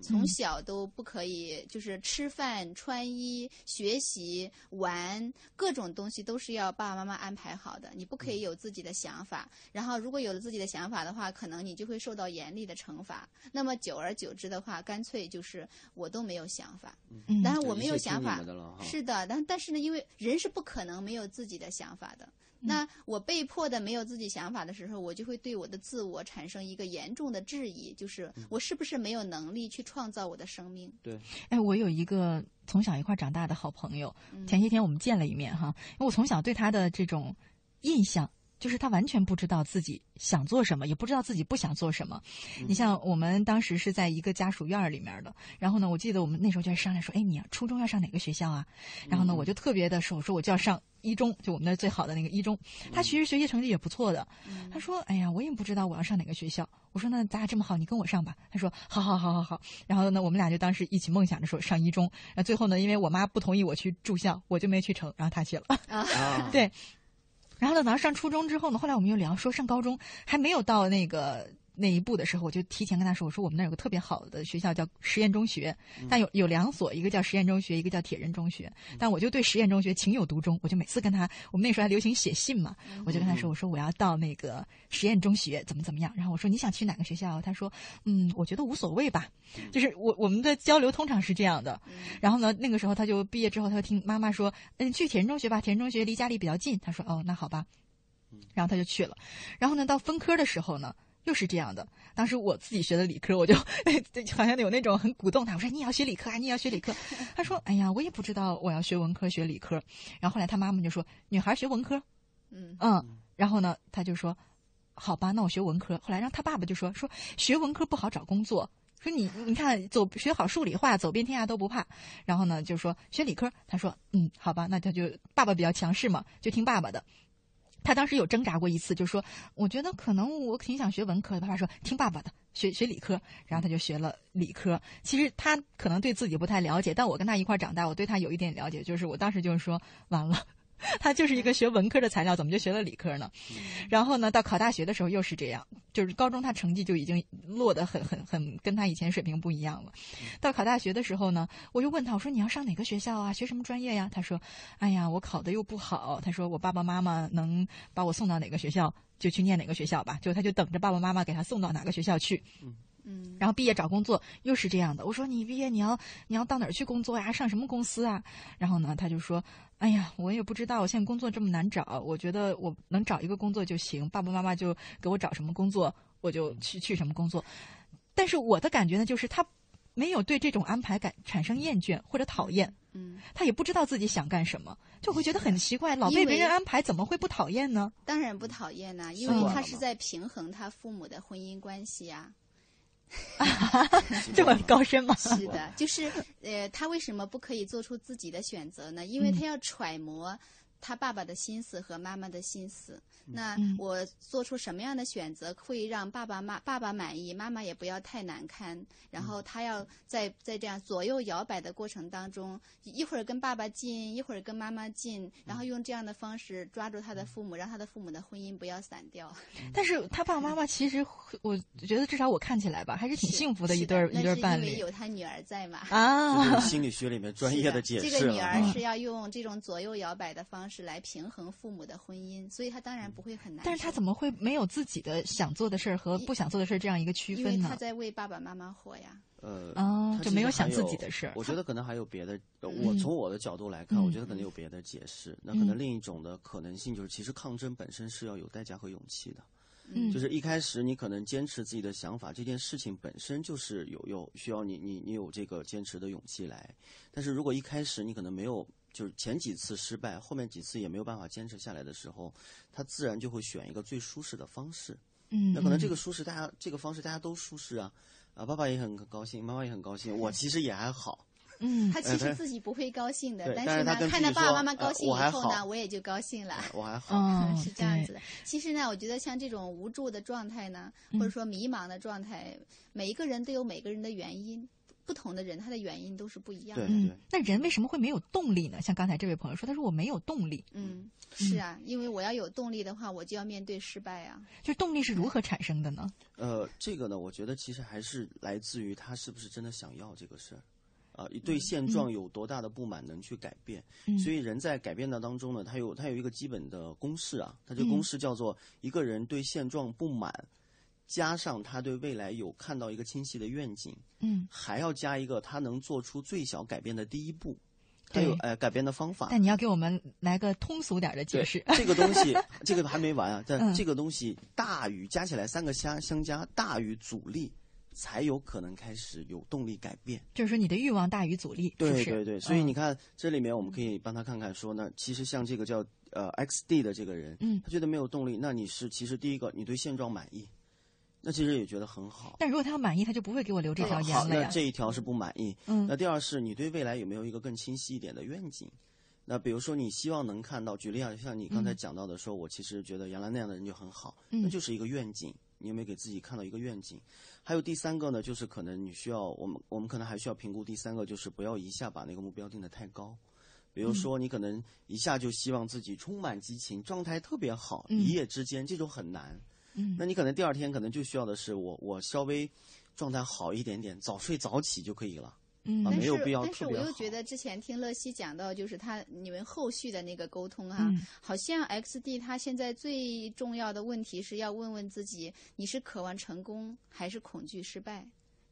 从小都不可以，就是吃饭、穿衣、学习、玩各种东西都是要爸爸妈妈安排好的，你不可以有自己的想法。然后，如果有了自己的想法的话，可能你就会受到严厉的惩罚。那么，久而久之的话，干脆就是我都没有想法。嗯，但是我没有想法，是的，但但是呢，因为人是不可能没有自己的想法的。那我被迫的没有自己想法的时候，我就会对我的自我产生一个严重的质疑，就是我是不是没有能力去创造我的生命？对。哎，我有一个从小一块长大的好朋友，前些天我们见了一面哈，因为我从小对他的这种印象。就是他完全不知道自己想做什么，也不知道自己不想做什么。你像我们当时是在一个家属院里面的，然后呢，我记得我们那时候就在商量说：“哎，你初中要上哪个学校啊？”然后呢，我就特别的说：“我说我就要上一中，就我们那最好的那个一中。”他其实学习成绩也不错的。他说：“哎呀，我也不知道我要上哪个学校。”我说：“那咱俩这么好，你跟我上吧。”他说：“好好好好好。”然后呢，我们俩就当时一起梦想着说上一中。那最后呢，因为我妈不同意我去住校，我就没去成，然后他去了。啊，<laughs> 对。然后呢，等到上初中之后呢，后来我们又聊说上高中还没有到那个。那一步的时候，我就提前跟他说：“我说我们那儿有个特别好的学校叫实验中学，但有有两所，一个叫实验中学，一个叫铁人中学。但我就对实验中学情有独钟，我就每次跟他，我们那时候还流行写信嘛，我就跟他说：我说我要到那个实验中学，怎么怎么样？然后我说你想去哪个学校？他说：嗯，我觉得无所谓吧。就是我我们的交流通常是这样的。然后呢，那个时候他就毕业之后，他就听妈妈说：嗯，去铁人中学吧，铁人中学离家里比较近。他说：哦，那好吧。然后他就去了。然后呢，到分科的时候呢。又是这样的，当时我自己学的理科，我就好像有那种很鼓动他，我说你也要学理科啊，你也要学理科。<laughs> 他说：“哎呀，我也不知道我要学文科学理科。”然后后来他妈妈就说：“女孩学文科。”嗯嗯，然后呢，他就说：“好吧，那我学文科。”后来让他爸爸就说：“说学文科不好找工作，说你你看走学好数理化，走遍天下都不怕。”然后呢，就说学理科。他说：“嗯，好吧，那他就爸爸比较强势嘛，就听爸爸的。”他当时有挣扎过一次，就说：“我觉得可能我挺想学文科的。”爸爸说：“听爸爸的，学学理科。”然后他就学了理科。其实他可能对自己不太了解，但我跟他一块长大，我对他有一点了解。就是我当时就是说：“完了。” <laughs> 他就是一个学文科的材料，怎么就学了理科呢？然后呢，到考大学的时候又是这样，就是高中他成绩就已经落得很很很跟他以前水平不一样了。到考大学的时候呢，我就问他，我说你要上哪个学校啊？学什么专业呀？他说，哎呀，我考的又不好。他说我爸爸妈妈能把我送到哪个学校就去念哪个学校吧，就他就等着爸爸妈妈给他送到哪个学校去。嗯，然后毕业找工作又是这样的。我说你毕业你要你要到哪儿去工作呀？上什么公司啊？然后呢，他就说：“哎呀，我也不知道，我现在工作这么难找，我觉得我能找一个工作就行。爸爸妈妈就给我找什么工作，我就去去什么工作。”但是我的感觉呢，就是他没有对这种安排感产生厌倦或者讨厌。嗯，他也不知道自己想干什么，就会觉得很奇怪，老被别人安排，怎么会不讨厌呢？当然不讨厌呐，因为他是在平衡他父母的婚姻关系呀。<laughs> 这么高深吗？是的，就是呃，他为什么不可以做出自己的选择呢？因为他要揣摩他爸爸的心思和妈妈的心思。那我做出什么样的选择会让爸爸妈爸爸满意，妈妈也不要太难堪。然后他要在在这样左右摇摆的过程当中，一会儿跟爸爸近，一会儿跟妈妈近，然后用这样的方式抓住他的父母，让他的父母的婚姻不要散掉。但是他爸爸妈妈其实，我觉得至少我看起来吧，还是挺幸福的一对一对伴侣。因为有他女儿在嘛。啊，心理学里面专业的解释。这个女儿是要用这种左右摇摆的方式来平衡父母的婚姻，所以他当然。不会很难，但是他怎么会没有自己的想做的事儿和不想做的事儿这样一个区分呢？因为他在为爸爸妈妈活呀。呃，哦，就没有想自己的事儿。我觉得可能还有别的。我从我的角度来看，我觉得可能有别的解释。那可能另一种的可能性就是，其实抗争本身是要有代价和勇气的。嗯，就是一开始你可能坚持自己的想法，这件事情本身就是有有需要你你你有这个坚持的勇气来。但是如果一开始你可能没有。就是前几次失败，后面几次也没有办法坚持下来的时候，他自然就会选一个最舒适的方式。嗯，那可能这个舒适，大家这个方式大家都舒适啊，啊，爸爸也很高兴，妈妈也很高兴，我其实也还好。嗯，他其实自己不会高兴的，但是呢，看到爸爸妈妈高兴以后呢，我也就高兴了。我还 <laughs> 好，是这样子的。其实呢，我觉得像这种无助的状态呢，或者说迷茫的状态，每一个人都有每个人的原因。不同的人，他的原因都是不一样的。对，对，那人为什么会没有动力呢？像刚才这位朋友说，他说我没有动力。嗯，是啊，因为我要有动力的话，我就要面对失败啊。就动力是如何产生的呢？呃，这个呢，我觉得其实还是来自于他是不是真的想要这个事儿，啊，对现状有多大的不满，能去改变。所以人在改变的当中呢，他有他有一个基本的公式啊，他这个公式叫做一个人对现状不满。加上他对未来有看到一个清晰的愿景，嗯，还要加一个他能做出最小改变的第一步，还有呃改变的方法。但你要给我们来个通俗点的解释。这个东西，<laughs> 这个还没完啊！但这个东西大于加起来三个相相加大于阻力，才有可能开始有动力改变。就是说你的欲望大于阻力。对对对，所以你看这里面我们可以帮他看看，说呢，其实像这个叫呃 X D 的这个人，嗯，他觉得没有动力，那你是其实第一个，你对现状满意。那其实也觉得很好，但如果他要满意，他就不会给我留这条言了呀。那这一条是不满意。嗯。那第二是你对未来有没有一个更清晰一点的愿景？那比如说你希望能看到，举例啊，像你刚才讲到的，说我其实觉得原来那样的人就很好，那就是一个愿景。你有没有给自己看到一个愿景？还有第三个呢，就是可能你需要我们，我们可能还需要评估第三个，就是不要一下把那个目标定得太高。比如说你可能一下就希望自己充满激情，状态特别好，一夜之间这种很难。嗯，那你可能第二天可能就需要的是我我稍微状态好一点点，早睡早起就可以了。嗯，没有必要但是我又觉得之前听乐西讲到，就是他你们后续的那个沟通啊，好像 X D 他现在最重要的问题是要问问自己，你是渴望成功还是恐惧失败？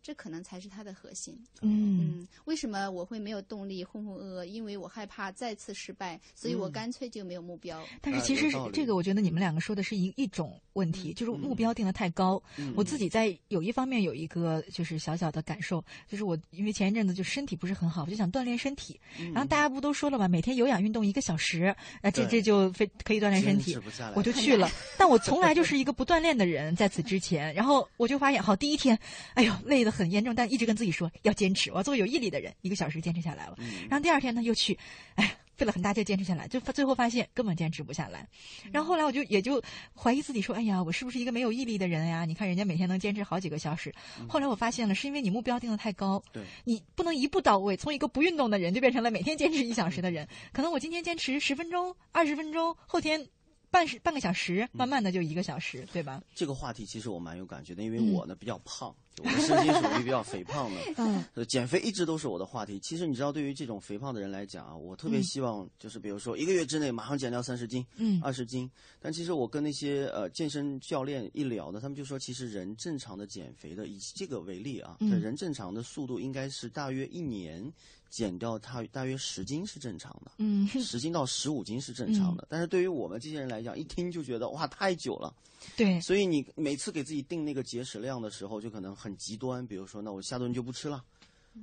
这可能才是他的核心。嗯，为什么我会没有动力、浑浑噩噩？因为我害怕再次失败，所以我干脆就没有目标。但是其实这个，我觉得你们两个说的是一一种问题，就是目标定的太高。我自己在有一方面有一个就是小小的感受，就是我因为前一阵子就身体不是很好，我就想锻炼身体。然后大家不都说了吗？每天有氧运动一个小时，啊，这这就非可以锻炼身体。我就去了，<laughs> 但我从来就是一个不锻炼的人，在此之前，然后我就发现，好，第一天，哎呦，累的。很严重，但一直跟自己说要坚持。我要做个有毅力的人，一个小时坚持下来了。然后第二天呢，又去，哎，费了很大劲坚持下来，就最后发现根本坚持不下来。然后后来我就也就怀疑自己说，哎呀，我是不是一个没有毅力的人呀？你看人家每天能坚持好几个小时。后来我发现了，是因为你目标定的太高，对，你不能一步到位，从一个不运动的人就变成了每天坚持一小时的 <laughs> 人。可能我今天坚持十分钟、二十分钟，后天。半时半个小时，慢慢的就一个小时，对吧？这个话题其实我蛮有感觉的，因为我呢比较胖，我的身体属于比较肥胖的。嗯，减肥一直都是我的话题。其实你知道，对于这种肥胖的人来讲啊，我特别希望就是比如说一个月之内马上减掉三十斤，嗯，二十斤。但其实我跟那些呃健身教练一聊呢，他们就说，其实人正常的减肥的，以这个为例啊，人正常的速度应该是大约一年。减掉他大约十斤是正常的，嗯，十斤到十五斤是正常的。但是对于我们这些人来讲，一听就觉得哇太久了，对。所以你每次给自己定那个节食量的时候，就可能很极端，比如说，那我下顿就不吃了，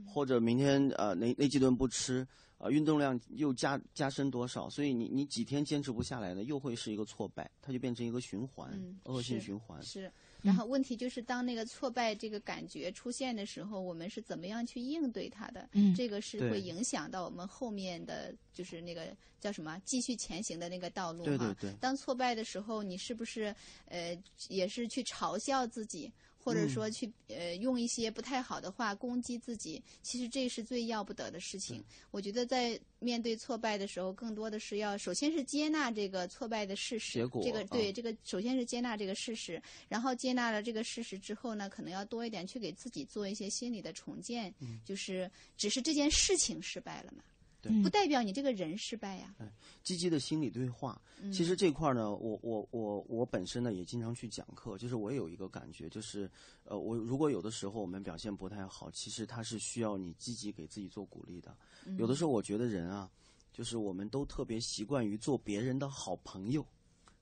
或者明天呃那那几顿不吃，啊、运动量又加加深多少，所以你你几天坚持不下来呢，又会是一个挫败，它就变成一个循环，嗯恶性循环。是，然后问题就是当那个挫败这个感觉出现的时候，我们是怎么样去应对它的？嗯这个是会影响到我们后面的就是那个叫什么继续前行的那个道路哈对对对当挫败的时候，你是不是呃也是去嘲笑自己？或者说嗯去、呃用一些不太好的话攻击自己，其实这是最要不得的事情。我觉得在面对挫败的时候，更多的是要首先是接纳这个挫败的事实，结果这个对、啊这个首先是接纳这个事实，然后接纳了这个事实之后呢，可能要多一点去给自己做一些心理的重建，嗯。就是只是这件事情失败了嘛，对不代表你这个人失败呀、积极的心理对话。嗯其实这块儿呢，我我我我本身呢也经常去讲课，就是我也有一个感觉，就是呃，我如果有的时候我们表现不太好，其实它是需要你积极给自己做鼓励的。嗯有的时候我觉得人啊，就是我们都特别习惯于做别人的好朋友，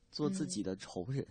做自己的仇人。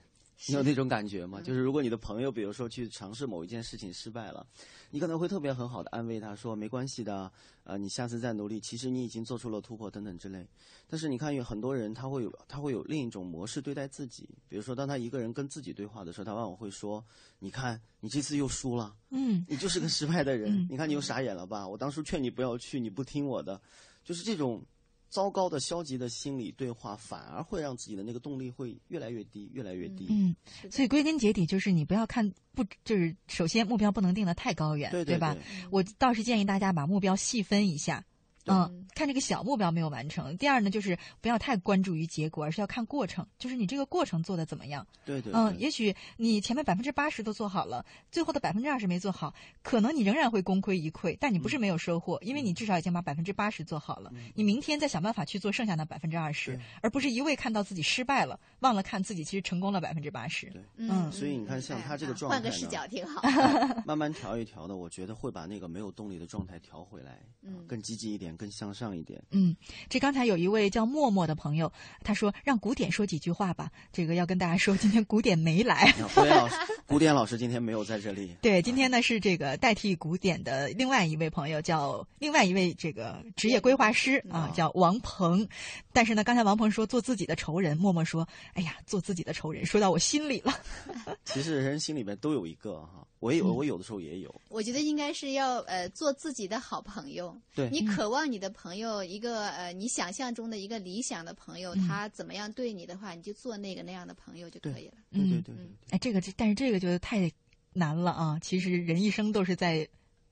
你有那种感觉吗？就是如果你的朋友，比如说去尝试某一件事情失败了，你可能会特别很好的安慰他说没关系的，呃，你下次再努力，其实你已经做出了突破等等之类。但是你看有很多人他会有他会有另一种模式对待自己，比如说当他一个人跟自己对话的时候，他往往会说：“你看你这次又输了，嗯，你就是个失败的人，嗯你看你又傻眼了吧？我当初劝你不要去，你不听我的，就是这种。”糟糕的、消极的心理对话，反而会让自己的那个动力会越来越低，越来越低。嗯，所以归根结底就是你不要看不，就是首先目标不能定得太高远，对对吧对？我倒是建议大家把目标细分一下。嗯，看这个小目标没有完成。第二呢，就是不要太关注于结果，而是要看过程，就是你这个过程做的怎么样。对对嗯，也许你前面百分之八十都做好了，最后的百分之二十没做好，可能你仍然会功亏一篑，但你不是没有收获，因为你至少已经把百分之八十做好了。你明天再想办法去做剩下那百分之二十，而不是一味看到自己失败了，忘了看自己其实成功了百分之八十。对嗯，所以你看，像他这个状态呢，换个视角挺好 <laughs> 慢慢调一调的，我觉得会把那个没有动力的状态调回来，嗯，更积极一点，更向上一点。嗯，这刚才有一位叫默默的朋友，他说让古典说几句话吧。这个要跟大家说，今天古典没来。古典老师，古典老师今天没有在这里。对，今天呢是这个代替古典的另外一位朋友，叫另外一位这个职业规划师啊，叫王鹏。但是呢，刚才王鹏说做自己的仇人，默默说：“哎呀，做自己的仇人，说到我心里了。<laughs> ”其实人心里面都有一个哈，我也有，我有的时候也有。我觉得应该是要呃做自己的好朋友。对你渴望你的朋友一个呃你想象中的一个理想的朋友，嗯他怎么样对你的话，你就做那个那样的朋友就可以了。对对对嗯哎，这个这但是这个就太难了啊！其实人一生都是在。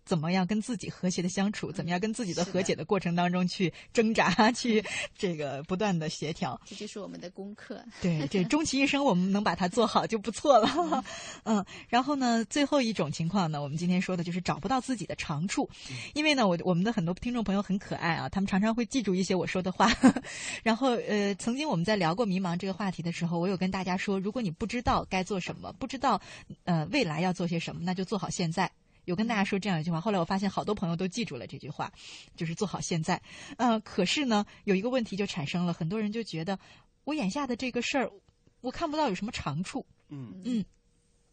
怎么样跟自己和谐的相处？怎么样跟自己的和解的过程当中去挣扎，<laughs> 去这个不断的协调？这就是我们的功课。对，这终其一生我们能把它做好就不错了。<laughs> <laughs> 嗯，然后呢，最后一种情况呢，我们今天说的就是找不到自己的长处，因为呢，我我们的很多听众朋友很可爱啊，他们常常会记住一些我说的话。然后呃，曾经我们在聊过迷茫这个话题的时候，我有跟大家说，如果你不知道该做什么，不知道呃未来要做些什么，那就做好现在。有跟大家说这样一句话，后来我发现好多朋友都记住了这句话，就是做好现在。呃，可是呢，有一个问题就产生了，很多人就觉得我眼下的这个事儿，我看不到有什么长处。嗯嗯，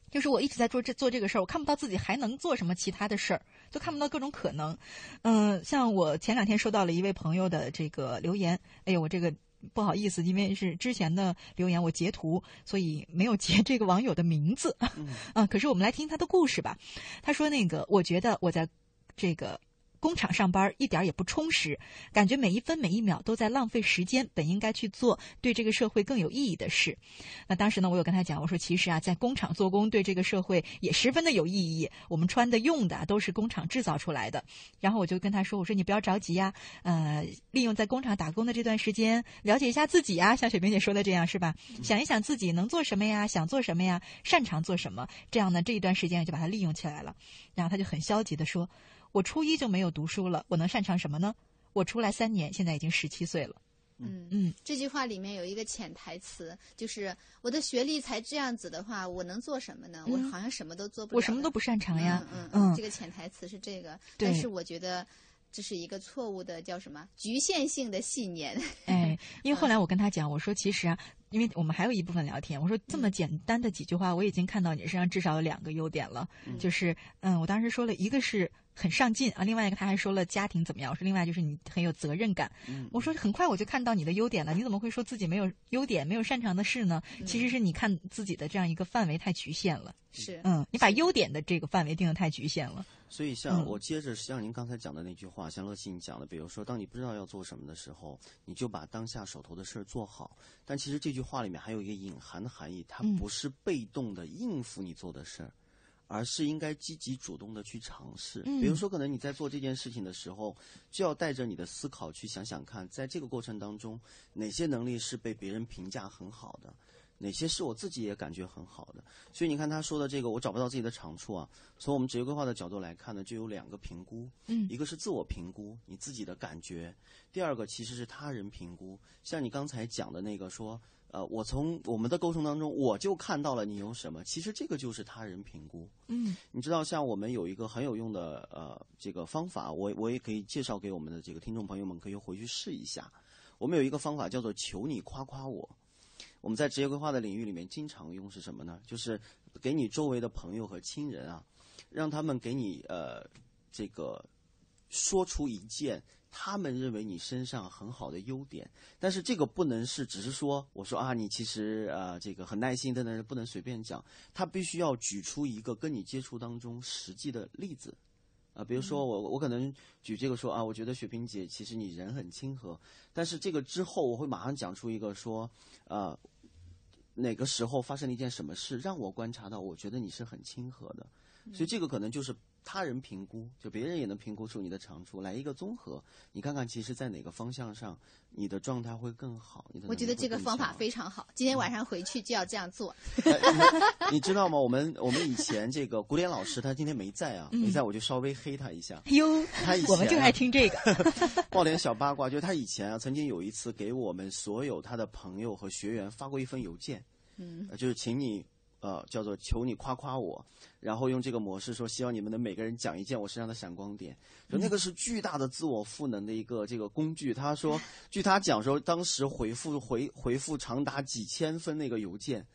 就是我一直在做这做这个事儿，我看不到自己还能做什么其他的事儿，就看不到各种可能。嗯、像我前两天收到了一位朋友的这个留言，哎呦，我这个。不好意思，因为是之前的留言，我截图，所以没有截这个网友的名字。嗯 <laughs> 啊，可是我们来听他的故事吧。他说：“那个，我觉得我在这个工厂上班一点也不充实，感觉每一分每一秒都在浪费时间，本应该去做对这个社会更有意义的事。”那当时呢，我有跟他讲，我说：“其实啊，在工厂做工对这个社会也十分的有意义。我们穿的、用的都是工厂制造出来的。”然后我就跟他说：“我说你不要着急呀，呃，利用在工厂打工的这段时间，了解一下自己呀，像雪萍姐说的这样是吧？想一想自己能做什么呀，想做什么呀，擅长做什么，这样呢，这一段时间就把它利用起来了。”然后他就很消极的说：“我初一就没有读书了，我能擅长什么呢？我出来三年，现在已经十七岁了。”嗯嗯，这句话里面有一个潜台词，就是我的学历才这样子的话，我能做什么呢？嗯我好像什么都做不了。我什么都不擅长呀。嗯嗯这个潜台词是这个，对但是我觉得。这是一个错误的叫什么局限性的信念。哎，<laughs> 因为后来我跟他讲，我说其实啊，因为我们还有一部分聊天，我说这么简单的几句话，我已经看到你身上至少有两个优点了，就是嗯，我当时说了一个是。很上进啊！另外一个他还说了家庭怎么样？我说另外就是你很有责任感。我说很快我就看到你的优点了，你怎么会说自己没有优点、没有擅长的事呢？其实是你看自己的这样一个范围太局限了。是，嗯，你把优点的这个范围定的太局限了。所以像我接着像您刚才讲的那句话，像乐信讲的，比如说当你不知道要做什么的时候，你就把当下手头的事儿做好。但其实这句话里面还有一个隐含的含义，它不是被动的应付你做的事儿。而是应该积极主动的去尝试，比如说，可能你在做这件事情的时候，就要带着你的思考去想想看，在这个过程当中，哪些能力是被别人评价很好的，哪些是我自己也感觉很好的。所以你看他说的这个，我找不到自己的长处啊。从我们职业规划的角度来看呢，就有两个评估，嗯，一个是自我评估，你自己的感觉；第二个其实是他人评估，像你刚才讲的那个说。呃，我从我们的沟通当中，我就看到了你有什么。其实这个就是他人评估。嗯，你知道，像我们有一个很有用的呃这个方法，我我也可以介绍给我们的这个听众朋友们，可以回去试一下。我们有一个方法叫做“求你夸夸我”。我们在职业规划的领域里面经常用是什么呢？就是给你周围的朋友和亲人啊，让他们给你呃这个说出一件。他们认为你身上很好的优点，但是这个不能是只是说，我说啊，你其实呃这个很耐心的呢，不能随便讲，他必须要举出一个跟你接触当中实际的例子，啊，比如说我我可能举这个说啊，我觉得雪萍姐其实你人很亲和，但是这个之后我会马上讲出一个说，呃，哪个时候发生了一件什么事让我观察到，我觉得你是很亲和的，所以这个可能就是。他人评估，就别人也能评估出你的长处来一个综合，你看看，其实，在哪个方向上，你的状态会更好？你的我觉得这个方法非常好，今天晚上回去就要这样做。<laughs> 你知道吗？我们我们以前这个古典老师，他今天没在啊，没在，我就稍微黑他一下。哟，他以前我们就爱听这个，爆点小八卦，就是他以前啊，曾经有一次给我们所有他的朋友和学员发过一封邮件，嗯，就是请你。呃，叫做求你夸夸我，然后用这个模式说，希望你们能每个人讲一件我身上的闪光点，就那个是巨大的自我赋能的一个这个工具。他说，据他讲说，当时回复回回复长达几千封那个邮件。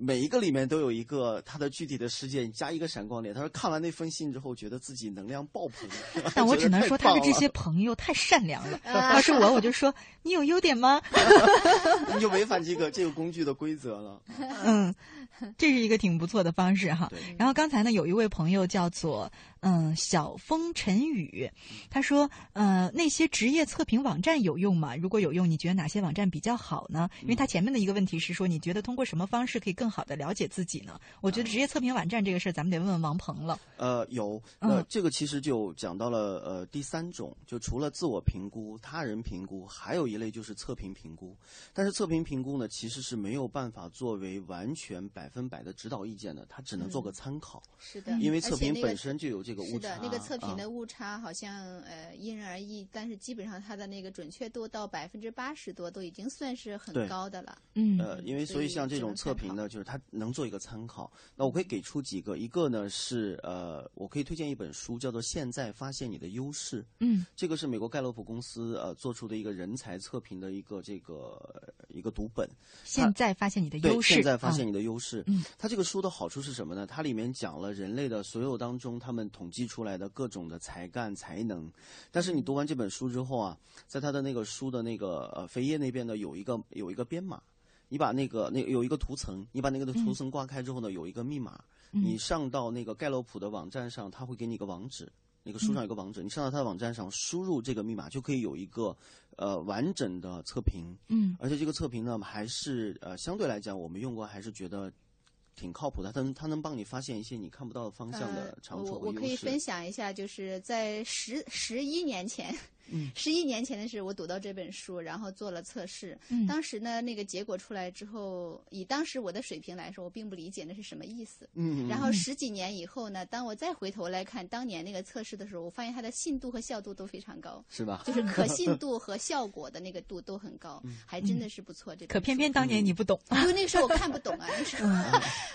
每一个里面都有一个他的具体的事件，加一个闪光点。他说看完那封信之后，觉得自己能量爆棚。<laughs> 但我只能说他的这些朋友太善良了。<laughs> 要是我，我就说你有优点吗？<laughs> 你就违反这个这个工具的规则了。嗯，这是一个挺不错的方式哈。然后刚才呢，有一位朋友叫做。嗯，小风晨雨，他说：“呃，那些职业测评网站有用吗？如果有用，你觉得哪些网站比较好呢？因为他前面的一个问题是说，你觉得通过什么方式可以更好的了解自己呢？我觉得职业测评网站这个事儿，咱们得问问王鹏了。呃，有，呃，这个其实就讲到了呃第三种，就除了自我评估、他人评估，还有一类就是测评评估。但是测评评估呢，其实是没有办法作为完全百分百的指导意见的，它只能做个参考。是的，因为测评本身就有。是的，那个测评的误差好像呃因人而异，但是基本上它的那个准确度到百分之八十多都已经算是很高的了。嗯，呃，因为所以像这种测评呢，就是它能做一个参考。那我可以给出几个，一个呢是呃，我可以推荐一本书，叫做《现在发现你的优势》。嗯，这个是美国盖洛普公司呃做出的一个人才测评的一个这个一个读本。现在发现你的优势。现在发现你的优势。嗯，它这个书的好处是什么呢？它里面讲了人类的所有当中，他们。统计出来的各种的才干才能，但是你读完这本书之后啊，在他的那个书的那个呃扉页那边呢，有一个有一个编码，你把那个那有一个图层，你把那个的图层挂开之后呢，有一个密码，你上到那个盖洛普的网站上，他会给你一个网址，那个书上有个网址，你上到他的网站上输入这个密码，就可以有一个呃完整的测评，嗯，而且这个测评呢，还是呃相对来讲，我们用过还是觉得。挺靠谱的，他能他能帮你发现一些你看不到的方向的长处我我可以分享一下，就是在十十一年前。嗯，十一年前的时候，我读到这本书，然后做了测试。嗯，当时呢，那个结果出来之后，以当时我的水平来说，我并不理解那是什么意思。嗯，然后十几年以后呢，当我再回头来看当年那个测试的时候，我发现它的信度和效度都非常高。是吧？就是可信度和效果的那个度都很高，还真的是不错。这可偏偏当年你不懂，因为那个时候我看不懂啊，<laughs> 那时候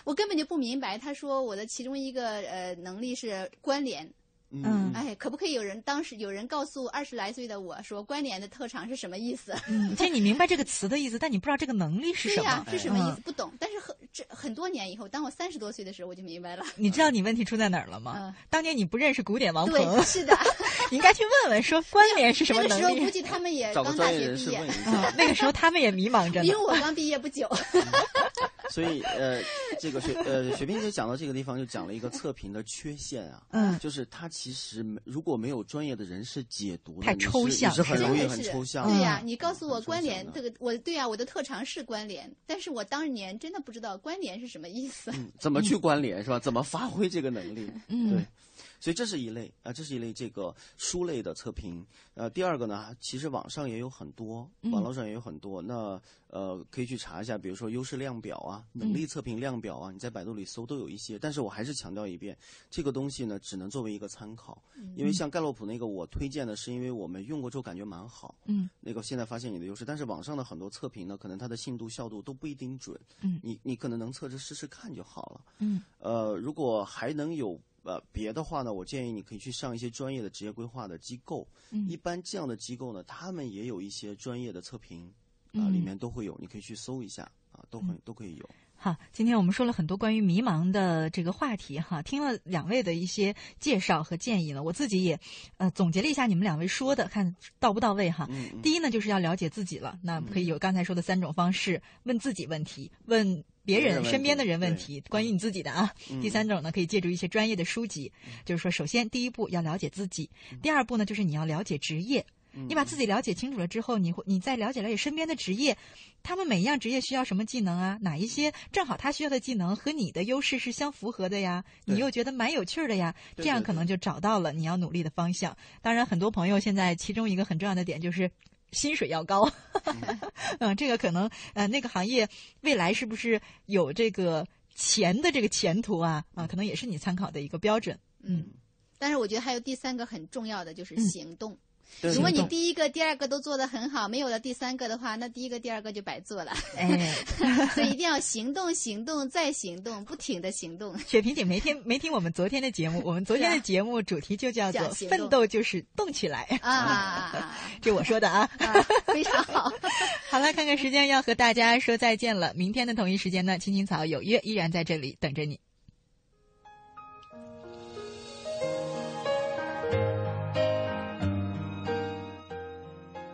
我根本就不明白。他说我的其中一个呃能力是关联。嗯，哎，可不可以有人当时有人告诉二十来岁的我说关联的特长是什么意思？嗯，其实你明白这个词的意思，但你不知道这个能力是什么，是什么意思？不懂。但是很这很多年以后，当我三十多岁的时候，我就明白了。你知道你问题出在哪儿了吗？当年你不认识古典王鹏，是的，你 <laughs> 应该去问问说关联是什么能力。那个时候估计他们也刚大学毕业，那个时候他们也迷茫着呢。因为我刚毕业不久。<laughs> <laughs> 所以呃，这个雪呃雪冰姐讲到这个地方，就讲了一个测评的缺陷啊，嗯，就是它其实如果没有专业的人士解读，太抽象，是很容易很抽象。对呀，你告诉我关联这个，我对呀，我的特长是关联，但是我当年真的不知道关联是什么意思，怎么去关联是吧？怎么发挥这个能力？嗯，对。所以这是一类啊，这是一类这个书类的测评。呃，第二个呢，其实网上也有很多，网络上也有很多。那呃，可以去查一下，比如说优势量表啊、能力测评量表啊，你在百度里搜都有一些。但是我还是强调一遍，这个东西呢，只能作为一个参考。因为像盖洛普那个，我推荐的是因为我们用过之后感觉蛮好。嗯。那个现在发现你的优势，但是网上的很多测评呢，可能它的信度、效度都不一定准。嗯。你你可能能测着试试看就好了。嗯。呃，如果还能有。呃，别的话呢，我建议你可以去上一些专业的职业规划的机构。嗯，一般这样的机构呢，他们也有一些专业的测评，啊，里面都会有，你可以去搜一下，啊，都很都可以有。好，今天我们说了很多关于迷茫的这个话题哈，听了两位的一些介绍和建议呢，我自己也呃总结了一下你们两位说的，看到不到位哈。第一呢，就是要了解自己了，那可以有刚才说的三种方式，问自己问题，问别人身边的人问题，关于你自己的啊。<laughs> 第三种呢，可以借助一些专业的书籍，就是说，首先第一步要了解自己，第二步呢，就是你要了解职业。你把自己了解清楚了之后，你会你再了解了解身边的职业，他们每一样职业需要什么技能啊？哪一些正好他需要的技能和你的优势是相符合的呀？你又觉得蛮有趣的呀？这样可能就找到了你要努力的方向。当然，很多朋友现在其中一个很重要的点就是薪水要高，嗯，<laughs> 这个可能呃那个行业未来是不是有这个钱的这个前途啊？啊，可能也是你参考的一个标准。嗯，但是我觉得还有第三个很重要的就是行动。如果你第一个、第二个都做得很好，没有了第三个的话，那第一个、第二个就白做了。哎，<laughs> 所以一定要行动、行动再行动，不停的行动。雪萍姐没听没听我们昨天的节目，我们昨天的节目主题就叫做“奋斗就是动起来”啊，<laughs> 这我说的啊，非常好。<laughs> 好了，看看时间要和大家说再见了。明天的同一时间呢，青青草有约依然在这里等着你。